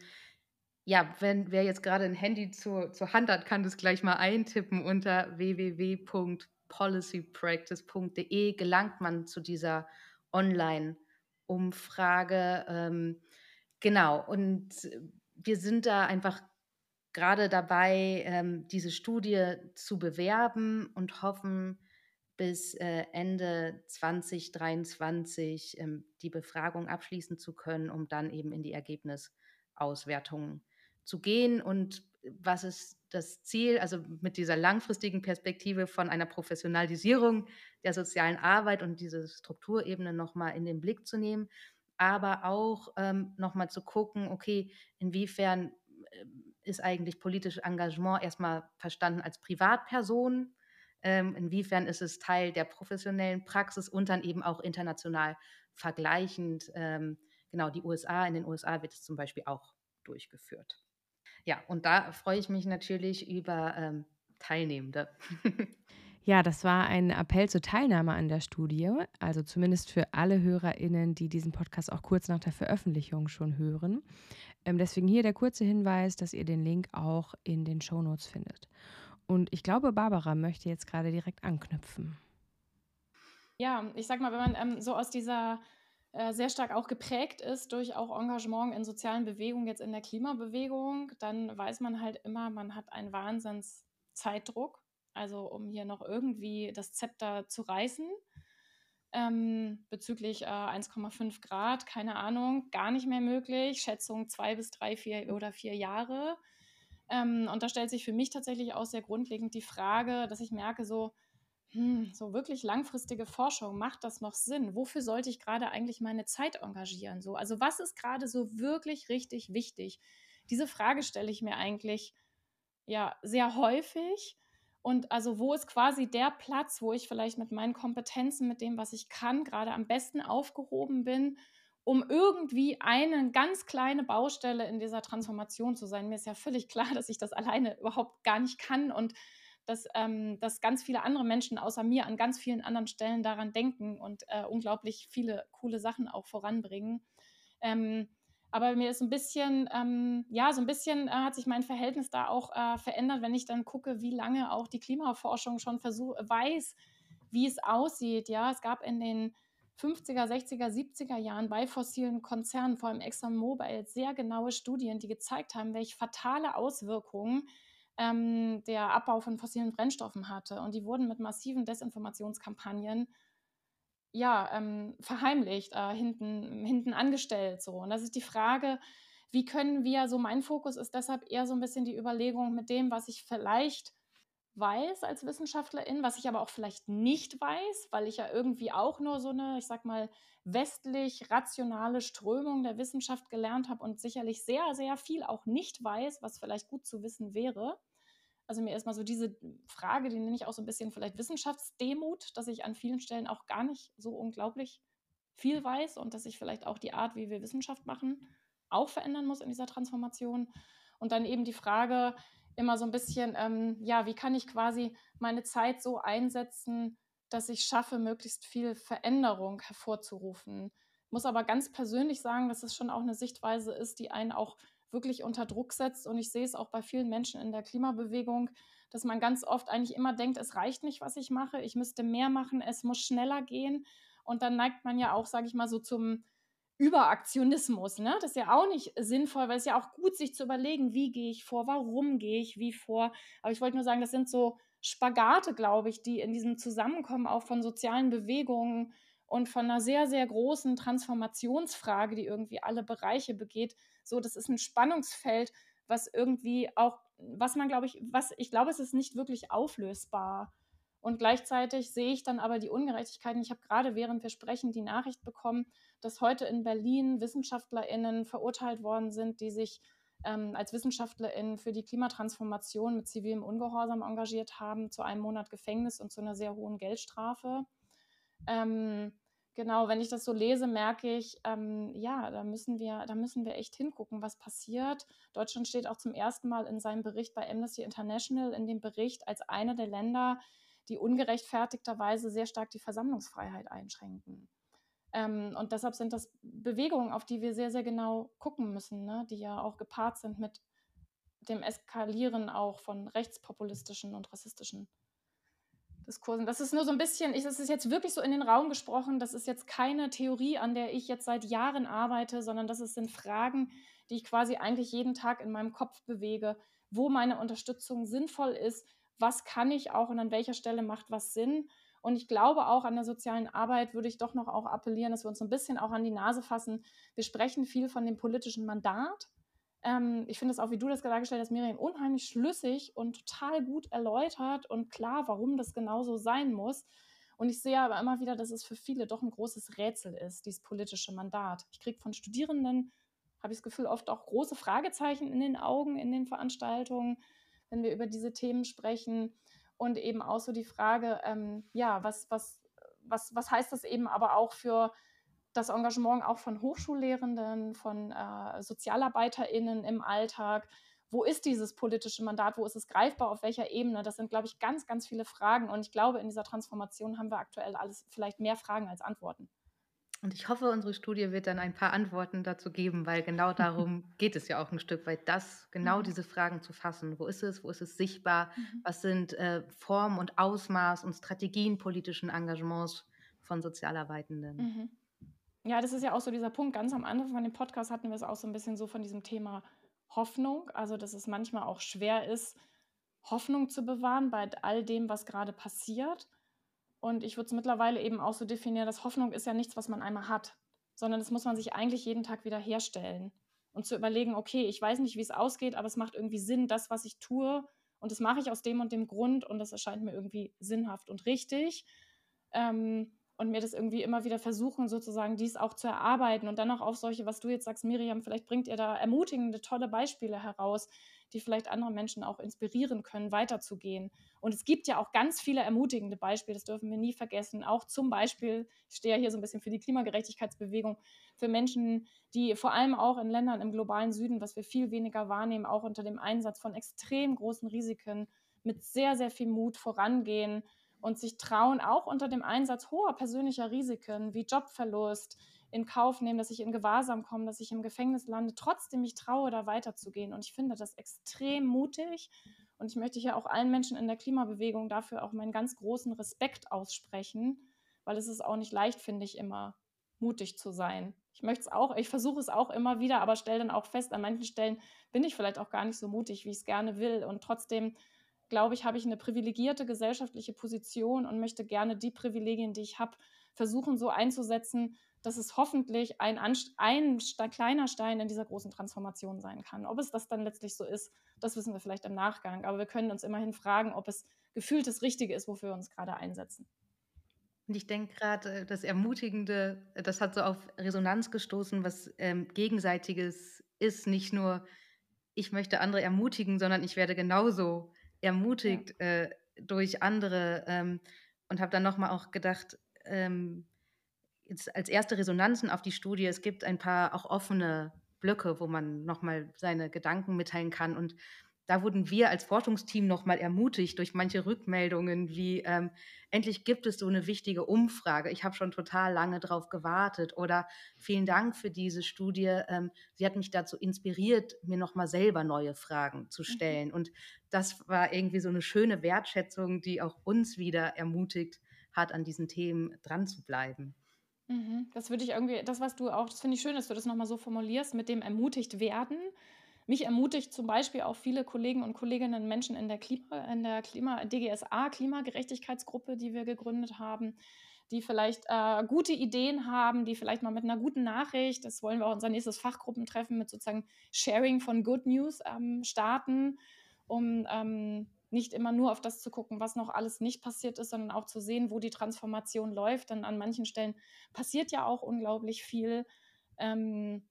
ja, wenn wer jetzt gerade ein Handy zur, zur Hand hat, kann das gleich mal eintippen unter www.policypractice.de gelangt man zu dieser Online-Umfrage. Ähm, genau, und wir sind da einfach gerade dabei, ähm, diese Studie zu bewerben und hoffen, bis äh, Ende 2023 ähm, die Befragung abschließen zu können, um dann eben in die Ergebnisauswertung zu gehen. Und was ist das Ziel? Also mit dieser langfristigen Perspektive von einer Professionalisierung der sozialen Arbeit und diese Strukturebene nochmal in den Blick zu nehmen, aber auch ähm, nochmal zu gucken, okay, inwiefern äh, ist eigentlich politisches Engagement erstmal verstanden als Privatperson? Ähm, inwiefern ist es Teil der professionellen Praxis und dann eben auch international vergleichend? Ähm, genau, die USA, in den USA wird es zum Beispiel auch durchgeführt. Ja, und da freue ich mich natürlich über ähm, Teilnehmende. [laughs] Ja, das war ein Appell zur Teilnahme an der Studie, also zumindest für alle HörerInnen, die diesen Podcast auch kurz nach der Veröffentlichung schon hören. Ähm, deswegen hier der kurze Hinweis, dass ihr den Link auch in den Shownotes findet. Und ich glaube, Barbara möchte jetzt gerade direkt anknüpfen. Ja, ich sag mal, wenn man ähm, so aus dieser äh, sehr stark auch geprägt ist durch auch Engagement in sozialen Bewegungen, jetzt in der Klimabewegung, dann weiß man halt immer, man hat einen Wahnsinns Zeitdruck also um hier noch irgendwie das Zepter zu reißen. Ähm, bezüglich äh, 1,5 Grad, keine Ahnung, gar nicht mehr möglich. Schätzung zwei bis drei, vier oder vier Jahre. Ähm, und da stellt sich für mich tatsächlich auch sehr grundlegend die Frage, dass ich merke, so, hm, so wirklich langfristige Forschung, macht das noch Sinn? Wofür sollte ich gerade eigentlich meine Zeit engagieren? So, also was ist gerade so wirklich richtig wichtig? Diese Frage stelle ich mir eigentlich ja sehr häufig und also wo ist quasi der Platz, wo ich vielleicht mit meinen Kompetenzen, mit dem, was ich kann, gerade am besten aufgehoben bin, um irgendwie eine ganz kleine Baustelle in dieser Transformation zu sein. Mir ist ja völlig klar, dass ich das alleine überhaupt gar nicht kann und dass, ähm, dass ganz viele andere Menschen außer mir an ganz vielen anderen Stellen daran denken und äh, unglaublich viele coole Sachen auch voranbringen. Ähm, aber mir ist ein bisschen, ähm, ja, so ein bisschen äh, hat sich mein Verhältnis da auch äh, verändert, wenn ich dann gucke, wie lange auch die Klimaforschung schon versuch, weiß, wie es aussieht. Ja, es gab in den 50er, 60er, 70er Jahren bei fossilen Konzernen, vor allem ExxonMobil, sehr genaue Studien, die gezeigt haben, welche fatale Auswirkungen ähm, der Abbau von fossilen Brennstoffen hatte. Und die wurden mit massiven Desinformationskampagnen ja, ähm, verheimlicht, äh, hinten, hinten angestellt. So. Und das ist die Frage, wie können wir, so mein Fokus ist deshalb eher so ein bisschen die Überlegung mit dem, was ich vielleicht weiß als Wissenschaftlerin, was ich aber auch vielleicht nicht weiß, weil ich ja irgendwie auch nur so eine, ich sag mal, westlich rationale Strömung der Wissenschaft gelernt habe und sicherlich sehr, sehr viel auch nicht weiß, was vielleicht gut zu wissen wäre. Also mir erstmal so diese Frage, die nenne ich auch so ein bisschen vielleicht Wissenschaftsdemut, dass ich an vielen Stellen auch gar nicht so unglaublich viel weiß und dass ich vielleicht auch die Art, wie wir Wissenschaft machen, auch verändern muss in dieser Transformation. Und dann eben die Frage, immer so ein bisschen, ähm, ja, wie kann ich quasi meine Zeit so einsetzen, dass ich schaffe, möglichst viel Veränderung hervorzurufen. Muss aber ganz persönlich sagen, dass es schon auch eine Sichtweise ist, die einen auch wirklich unter Druck setzt. Und ich sehe es auch bei vielen Menschen in der Klimabewegung, dass man ganz oft eigentlich immer denkt, es reicht nicht, was ich mache, ich müsste mehr machen, es muss schneller gehen. Und dann neigt man ja auch, sage ich mal, so zum Überaktionismus. Ne? Das ist ja auch nicht sinnvoll, weil es ja auch gut, sich zu überlegen, wie gehe ich vor, warum gehe ich wie vor. Aber ich wollte nur sagen, das sind so Spagate, glaube ich, die in diesem Zusammenkommen auch von sozialen Bewegungen und von einer sehr, sehr großen Transformationsfrage, die irgendwie alle Bereiche begeht. So, das ist ein Spannungsfeld, was irgendwie auch, was man, glaube ich, was ich glaube, es ist nicht wirklich auflösbar. Und gleichzeitig sehe ich dann aber die Ungerechtigkeiten. Ich habe gerade während wir sprechen die Nachricht bekommen, dass heute in Berlin WissenschaftlerInnen verurteilt worden sind, die sich ähm, als WissenschaftlerInnen für die Klimatransformation mit zivilem Ungehorsam engagiert haben, zu einem Monat Gefängnis und zu einer sehr hohen Geldstrafe. Ähm, genau, wenn ich das so lese, merke ich, ähm, ja, da müssen, wir, da müssen wir echt hingucken, was passiert. Deutschland steht auch zum ersten Mal in seinem Bericht bei Amnesty International in dem Bericht als eine der Länder, die ungerechtfertigterweise sehr stark die Versammlungsfreiheit einschränken. Ähm, und deshalb sind das Bewegungen, auf die wir sehr, sehr genau gucken müssen, ne? die ja auch gepaart sind mit dem Eskalieren auch von rechtspopulistischen und rassistischen Diskursen. Das ist nur so ein bisschen, ich, das ist jetzt wirklich so in den Raum gesprochen, das ist jetzt keine Theorie, an der ich jetzt seit Jahren arbeite, sondern das sind Fragen, die ich quasi eigentlich jeden Tag in meinem Kopf bewege, wo meine Unterstützung sinnvoll ist, was kann ich auch und an welcher Stelle macht was Sinn. Und ich glaube auch an der sozialen Arbeit würde ich doch noch auch appellieren, dass wir uns ein bisschen auch an die Nase fassen. Wir sprechen viel von dem politischen Mandat. Ähm, ich finde es auch, wie du das dargestellt hast, Miriam, unheimlich schlüssig und total gut erläutert und klar, warum das genauso sein muss. Und ich sehe aber immer wieder, dass es für viele doch ein großes Rätsel ist, dieses politische Mandat. Ich kriege von Studierenden, habe ich das Gefühl, oft auch große Fragezeichen in den Augen in den Veranstaltungen, wenn wir über diese Themen sprechen und eben auch so die Frage, ähm, ja, was, was, was, was heißt das eben aber auch für das Engagement auch von Hochschullehrenden, von äh, SozialarbeiterInnen im Alltag? Wo ist dieses politische Mandat? Wo ist es greifbar? Auf welcher Ebene? Das sind, glaube ich, ganz, ganz viele Fragen. Und ich glaube, in dieser Transformation haben wir aktuell alles vielleicht mehr Fragen als Antworten. Und ich hoffe, unsere Studie wird dann ein paar Antworten dazu geben, weil genau darum [laughs] geht es ja auch ein Stück weit, das, genau mhm. diese Fragen zu fassen. Wo ist es? Wo ist es sichtbar? Mhm. Was sind äh, Form und Ausmaß und Strategien politischen Engagements von Sozialarbeitenden? Mhm. Ja, das ist ja auch so dieser Punkt. Ganz am Anfang von dem Podcast hatten wir es auch so ein bisschen so von diesem Thema Hoffnung. Also, dass es manchmal auch schwer ist, Hoffnung zu bewahren bei all dem, was gerade passiert. Und ich würde es mittlerweile eben auch so definieren, dass Hoffnung ist ja nichts, was man einmal hat, sondern das muss man sich eigentlich jeden Tag wieder herstellen und zu überlegen, okay, ich weiß nicht, wie es ausgeht, aber es macht irgendwie Sinn, das, was ich tue. Und das mache ich aus dem und dem Grund und das erscheint mir irgendwie sinnhaft und richtig. Ähm, und mir das irgendwie immer wieder versuchen, sozusagen dies auch zu erarbeiten und dann auch auf solche, was du jetzt sagst, Miriam, vielleicht bringt ihr da ermutigende, tolle Beispiele heraus, die vielleicht andere Menschen auch inspirieren können, weiterzugehen. Und es gibt ja auch ganz viele ermutigende Beispiele, das dürfen wir nie vergessen. Auch zum Beispiel, ich stehe ja hier so ein bisschen für die Klimagerechtigkeitsbewegung, für Menschen, die vor allem auch in Ländern im globalen Süden, was wir viel weniger wahrnehmen, auch unter dem Einsatz von extrem großen Risiken mit sehr, sehr viel Mut vorangehen und sich trauen, auch unter dem Einsatz hoher persönlicher Risiken wie Jobverlust, in Kauf nehmen, dass ich in Gewahrsam komme, dass ich im Gefängnis lande, trotzdem mich traue, da weiterzugehen. Und ich finde das extrem mutig. Und ich möchte hier auch allen Menschen in der Klimabewegung dafür auch meinen ganz großen Respekt aussprechen, weil es ist auch nicht leicht, finde ich, immer mutig zu sein. Ich möchte es auch, ich versuche es auch immer wieder, aber stelle dann auch fest, an manchen Stellen bin ich vielleicht auch gar nicht so mutig, wie ich es gerne will. Und trotzdem glaube ich, habe ich eine privilegierte gesellschaftliche Position und möchte gerne die Privilegien, die ich habe, versuchen so einzusetzen, dass es hoffentlich ein, ein kleiner Stein in dieser großen Transformation sein kann. Ob es das dann letztlich so ist, das wissen wir vielleicht im Nachgang. Aber wir können uns immerhin fragen, ob es gefühlt das Richtige ist, wofür wir uns gerade einsetzen. Und ich denke gerade, das Ermutigende, das hat so auf Resonanz gestoßen, was ähm, Gegenseitiges ist. Nicht nur, ich möchte andere ermutigen, sondern ich werde genauso ermutigt ja. äh, durch andere. Ähm, und habe dann nochmal auch gedacht, ähm, jetzt als erste Resonanzen auf die Studie, es gibt ein paar auch offene Blöcke, wo man nochmal seine Gedanken mitteilen kann. Und da wurden wir als Forschungsteam nochmal ermutigt durch manche Rückmeldungen, wie ähm, endlich gibt es so eine wichtige Umfrage. Ich habe schon total lange darauf gewartet. Oder vielen Dank für diese Studie. Ähm, sie hat mich dazu inspiriert, mir nochmal selber neue Fragen zu mhm. stellen. Mhm. Und das war irgendwie so eine schöne Wertschätzung, die auch uns wieder ermutigt hat, an diesen Themen dran zu bleiben. Mhm. Das würde ich irgendwie, das, was du auch, das finde ich schön, dass du das nochmal so formulierst, mit dem ermutigt werden. Mich ermutigt zum Beispiel auch viele Kollegen und Kolleginnen, Menschen in der Klima, in der Klima, DGSA, Klimagerechtigkeitsgruppe, die wir gegründet haben, die vielleicht äh, gute Ideen haben, die vielleicht mal mit einer guten Nachricht, das wollen wir auch unser nächstes Fachgruppentreffen mit sozusagen Sharing von Good News ähm, starten, um ähm, nicht immer nur auf das zu gucken, was noch alles nicht passiert ist, sondern auch zu sehen, wo die Transformation läuft. Denn an manchen Stellen passiert ja auch unglaublich viel. Ähm,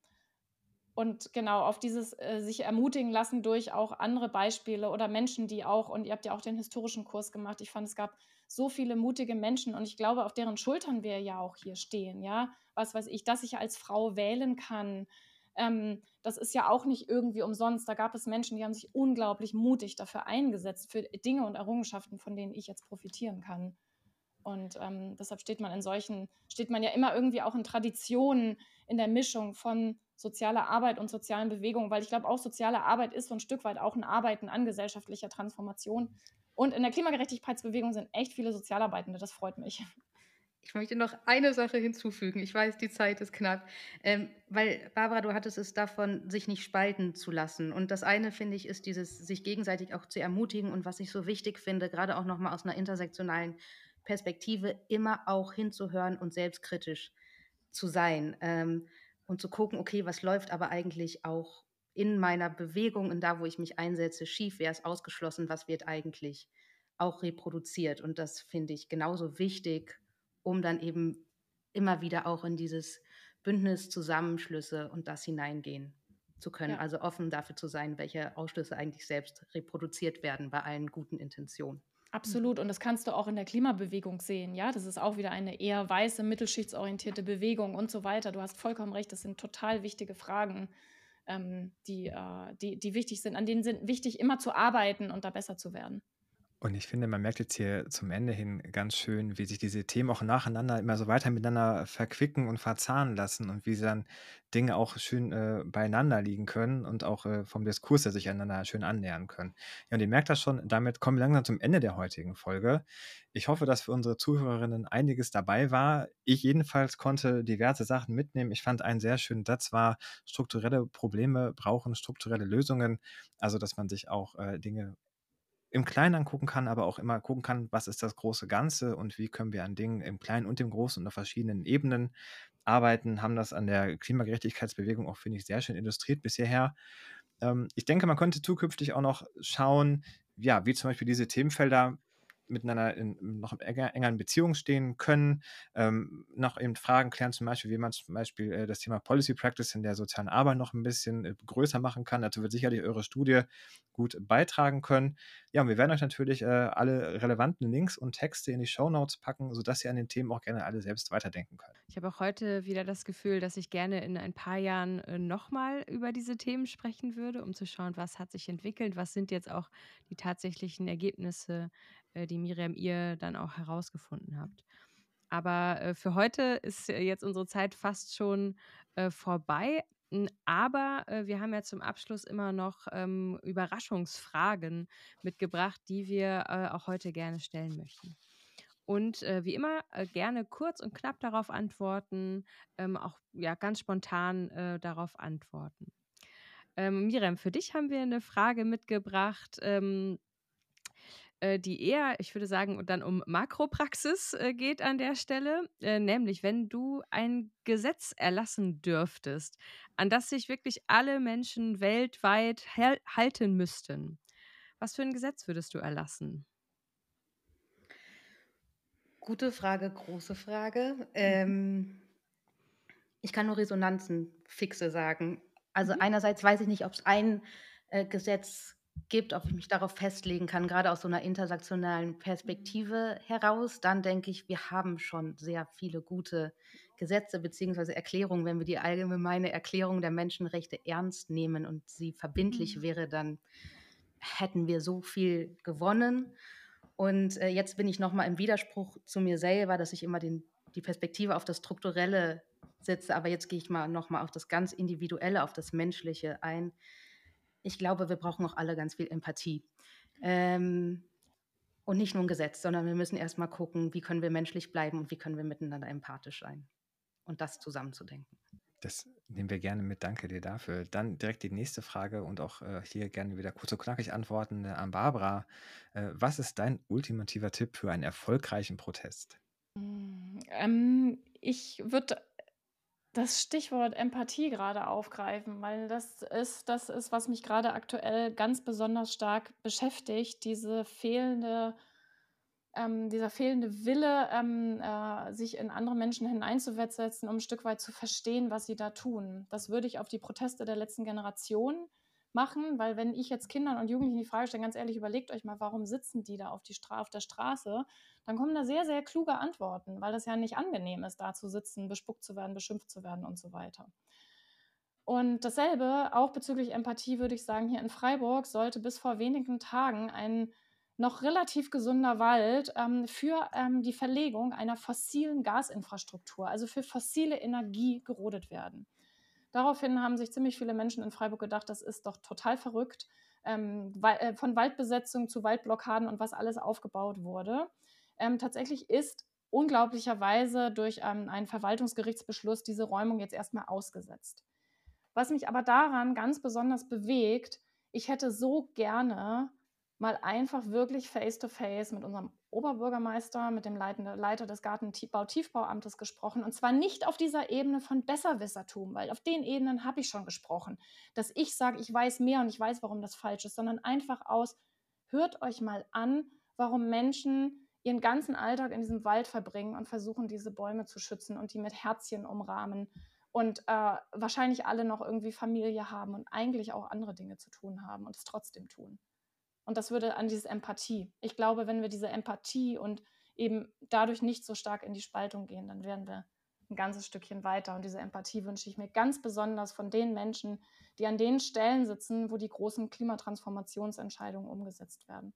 und genau auf dieses äh, sich ermutigen lassen durch auch andere Beispiele oder Menschen, die auch, und ihr habt ja auch den historischen Kurs gemacht. Ich fand, es gab so viele mutige Menschen und ich glaube, auf deren Schultern wir ja auch hier stehen, ja. Was weiß ich, dass ich als Frau wählen kann, ähm, das ist ja auch nicht irgendwie umsonst. Da gab es Menschen, die haben sich unglaublich mutig dafür eingesetzt, für Dinge und Errungenschaften, von denen ich jetzt profitieren kann. Und ähm, deshalb steht man in solchen, steht man ja immer irgendwie auch in Traditionen, in der Mischung von sozialer Arbeit und sozialen Bewegungen, weil ich glaube, auch soziale Arbeit ist so ein Stück weit auch ein Arbeiten an gesellschaftlicher Transformation. Und in der Klimagerechtigkeitsbewegung sind echt viele Sozialarbeitende, das freut mich. Ich möchte noch eine Sache hinzufügen. Ich weiß, die Zeit ist knapp. Ähm, weil, Barbara, du hattest es davon, sich nicht spalten zu lassen. Und das eine, finde ich, ist dieses, sich gegenseitig auch zu ermutigen. Und was ich so wichtig finde, gerade auch nochmal aus einer intersektionalen Perspektive, immer auch hinzuhören und selbstkritisch zu sein. Ähm, und zu gucken, okay, was läuft aber eigentlich auch in meiner Bewegung und da, wo ich mich einsetze, schief, wer ist ausgeschlossen, was wird eigentlich auch reproduziert. Und das finde ich genauso wichtig um dann eben immer wieder auch in dieses Bündnis, Zusammenschlüsse und das hineingehen zu können. Ja. Also offen dafür zu sein, welche Ausschlüsse eigentlich selbst reproduziert werden bei allen guten Intentionen. Absolut. Und das kannst du auch in der Klimabewegung sehen. Ja, das ist auch wieder eine eher weiße, mittelschichtsorientierte Bewegung und so weiter. Du hast vollkommen recht. Das sind total wichtige Fragen, ähm, die, äh, die, die wichtig sind, an denen sind wichtig, immer zu arbeiten und da besser zu werden. Und ich finde, man merkt jetzt hier zum Ende hin ganz schön, wie sich diese Themen auch nacheinander immer so weiter miteinander verquicken und verzahnen lassen und wie sie dann Dinge auch schön äh, beieinander liegen können und auch äh, vom Diskurs her sich einander schön annähern können. Ja, und ihr merkt das schon, damit kommen wir langsam zum Ende der heutigen Folge. Ich hoffe, dass für unsere Zuhörerinnen einiges dabei war. Ich jedenfalls konnte diverse Sachen mitnehmen. Ich fand einen sehr schönen Satz war, strukturelle Probleme brauchen strukturelle Lösungen. Also, dass man sich auch äh, Dinge im Kleinen angucken kann, aber auch immer gucken kann, was ist das große Ganze und wie können wir an Dingen im Kleinen und im Großen und auf verschiedenen Ebenen arbeiten, haben das an der Klimagerechtigkeitsbewegung auch, finde ich, sehr schön illustriert bisher. Ähm, ich denke, man könnte zukünftig auch noch schauen, ja, wie zum Beispiel diese Themenfelder miteinander in noch engeren Beziehung stehen können, ähm, noch eben Fragen klären, zum Beispiel, wie man zum Beispiel äh, das Thema Policy Practice in der sozialen Arbeit noch ein bisschen äh, größer machen kann. Dazu wird sicherlich eure Studie gut beitragen können. Ja, und wir werden euch natürlich äh, alle relevanten Links und Texte in die Show Notes packen, sodass ihr an den Themen auch gerne alle selbst weiterdenken könnt. Ich habe auch heute wieder das Gefühl, dass ich gerne in ein paar Jahren äh, nochmal über diese Themen sprechen würde, um zu schauen, was hat sich entwickelt, was sind jetzt auch die tatsächlichen Ergebnisse äh, die Miriam ihr dann auch herausgefunden habt. Aber äh, für heute ist jetzt unsere Zeit fast schon äh, vorbei. Aber äh, wir haben ja zum Abschluss immer noch ähm, Überraschungsfragen mitgebracht, die wir äh, auch heute gerne stellen möchten. Und äh, wie immer gerne kurz und knapp darauf antworten, ähm, auch ja ganz spontan darauf antworten. Ähm, Miriam, für dich haben wir eine Frage mitgebracht. Ähm, äh, die eher, ich würde sagen, dann um Makropraxis äh, geht an der Stelle. Äh, nämlich, wenn du ein Gesetz erlassen dürftest, an das sich wirklich alle Menschen weltweit halten müssten. Was für ein Gesetz würdest du erlassen? Gute Frage, große Frage. Mhm. Ähm, ich kann nur Resonanzen fixe sagen. Also mhm. einerseits weiß ich nicht, ob es ein äh, Gesetz gibt, ob ich mich darauf festlegen kann, gerade aus so einer intersektionalen Perspektive heraus. Dann denke ich, wir haben schon sehr viele gute Gesetze bzw. Erklärungen. Wenn wir die allgemeine Erklärung der Menschenrechte ernst nehmen und sie verbindlich mhm. wäre, dann hätten wir so viel gewonnen. Und äh, jetzt bin ich nochmal im Widerspruch zu mir selber, dass ich immer den, die Perspektive auf das Strukturelle setze. Aber jetzt gehe ich mal nochmal auf das ganz Individuelle, auf das Menschliche ein. Ich glaube, wir brauchen auch alle ganz viel Empathie. Ähm, und nicht nur ein Gesetz, sondern wir müssen erstmal gucken, wie können wir menschlich bleiben und wie können wir miteinander empathisch sein. Und das zusammenzudenken. Das nehmen wir gerne mit. Danke dir dafür. Dann direkt die nächste Frage und auch äh, hier gerne wieder kurz und knackig antworten äh, an Barbara. Äh, was ist dein ultimativer Tipp für einen erfolgreichen Protest? Mm, ähm, ich würde das Stichwort Empathie gerade aufgreifen, weil das ist das ist, was mich gerade aktuell ganz besonders stark beschäftigt, diese fehlende ähm, dieser fehlende Wille, ähm, äh, sich in andere Menschen hineinzusetzen, um ein Stück weit zu verstehen, was sie da tun. Das würde ich auf die Proteste der letzten Generation machen, weil wenn ich jetzt Kindern und Jugendlichen die Frage stelle, ganz ehrlich, überlegt euch mal, warum sitzen die da auf, die Stra auf der Straße, dann kommen da sehr, sehr kluge Antworten, weil das ja nicht angenehm ist, da zu sitzen, bespuckt zu werden, beschimpft zu werden und so weiter. Und dasselbe, auch bezüglich Empathie, würde ich sagen, hier in Freiburg sollte bis vor wenigen Tagen ein noch relativ gesunder Wald ähm, für ähm, die Verlegung einer fossilen Gasinfrastruktur, also für fossile Energie gerodet werden. Daraufhin haben sich ziemlich viele Menschen in Freiburg gedacht, das ist doch total verrückt, ähm, äh, von Waldbesetzung zu Waldblockaden und was alles aufgebaut wurde. Ähm, tatsächlich ist unglaublicherweise durch ähm, einen Verwaltungsgerichtsbeschluss diese Räumung jetzt erstmal ausgesetzt. Was mich aber daran ganz besonders bewegt, ich hätte so gerne mal einfach wirklich face-to-face -face mit unserem Oberbürgermeister, mit dem Leiter des Gartenbau-Tiefbauamtes gesprochen. Und zwar nicht auf dieser Ebene von Besserwissertum, weil auf den Ebenen habe ich schon gesprochen, dass ich sage, ich weiß mehr und ich weiß, warum das falsch ist, sondern einfach aus, hört euch mal an, warum Menschen ihren ganzen Alltag in diesem Wald verbringen und versuchen, diese Bäume zu schützen und die mit Herzchen umrahmen und äh, wahrscheinlich alle noch irgendwie Familie haben und eigentlich auch andere Dinge zu tun haben und es trotzdem tun. Und das würde an diese Empathie. Ich glaube, wenn wir diese Empathie und eben dadurch nicht so stark in die Spaltung gehen, dann wären wir ein ganzes Stückchen weiter. Und diese Empathie wünsche ich mir ganz besonders von den Menschen, die an den Stellen sitzen, wo die großen Klimatransformationsentscheidungen umgesetzt werden.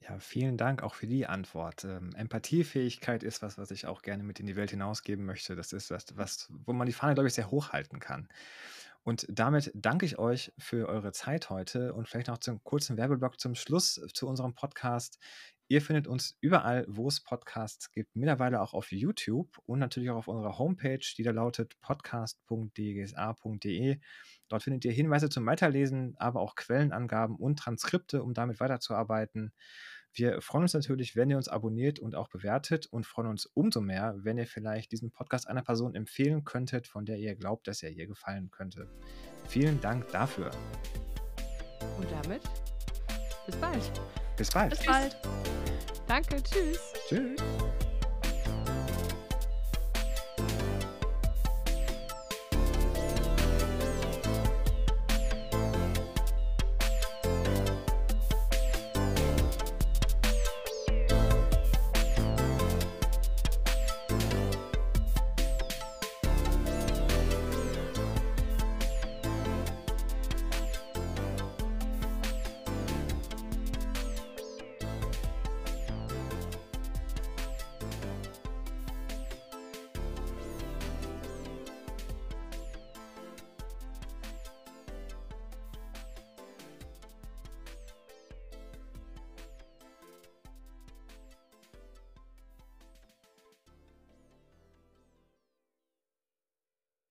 Ja, vielen Dank auch für die Antwort. Ähm, Empathiefähigkeit ist was, was ich auch gerne mit in die Welt hinausgeben möchte. Das ist was, was wo man die Fahne, glaube ich, sehr hoch halten kann. Und damit danke ich euch für eure Zeit heute und vielleicht noch zum kurzen Werbeblock zum Schluss zu unserem Podcast. Ihr findet uns überall, wo es Podcasts gibt, mittlerweile auch auf YouTube und natürlich auch auf unserer Homepage, die da lautet podcast.dgsa.de. Dort findet ihr Hinweise zum Weiterlesen, aber auch Quellenangaben und Transkripte, um damit weiterzuarbeiten. Wir freuen uns natürlich, wenn ihr uns abonniert und auch bewertet und freuen uns umso mehr, wenn ihr vielleicht diesen Podcast einer Person empfehlen könntet, von der ihr glaubt, dass er ihr gefallen könnte. Vielen Dank dafür. Und damit bis bald. Bis bald. Bis bald. Danke, tschüss. Tschüss.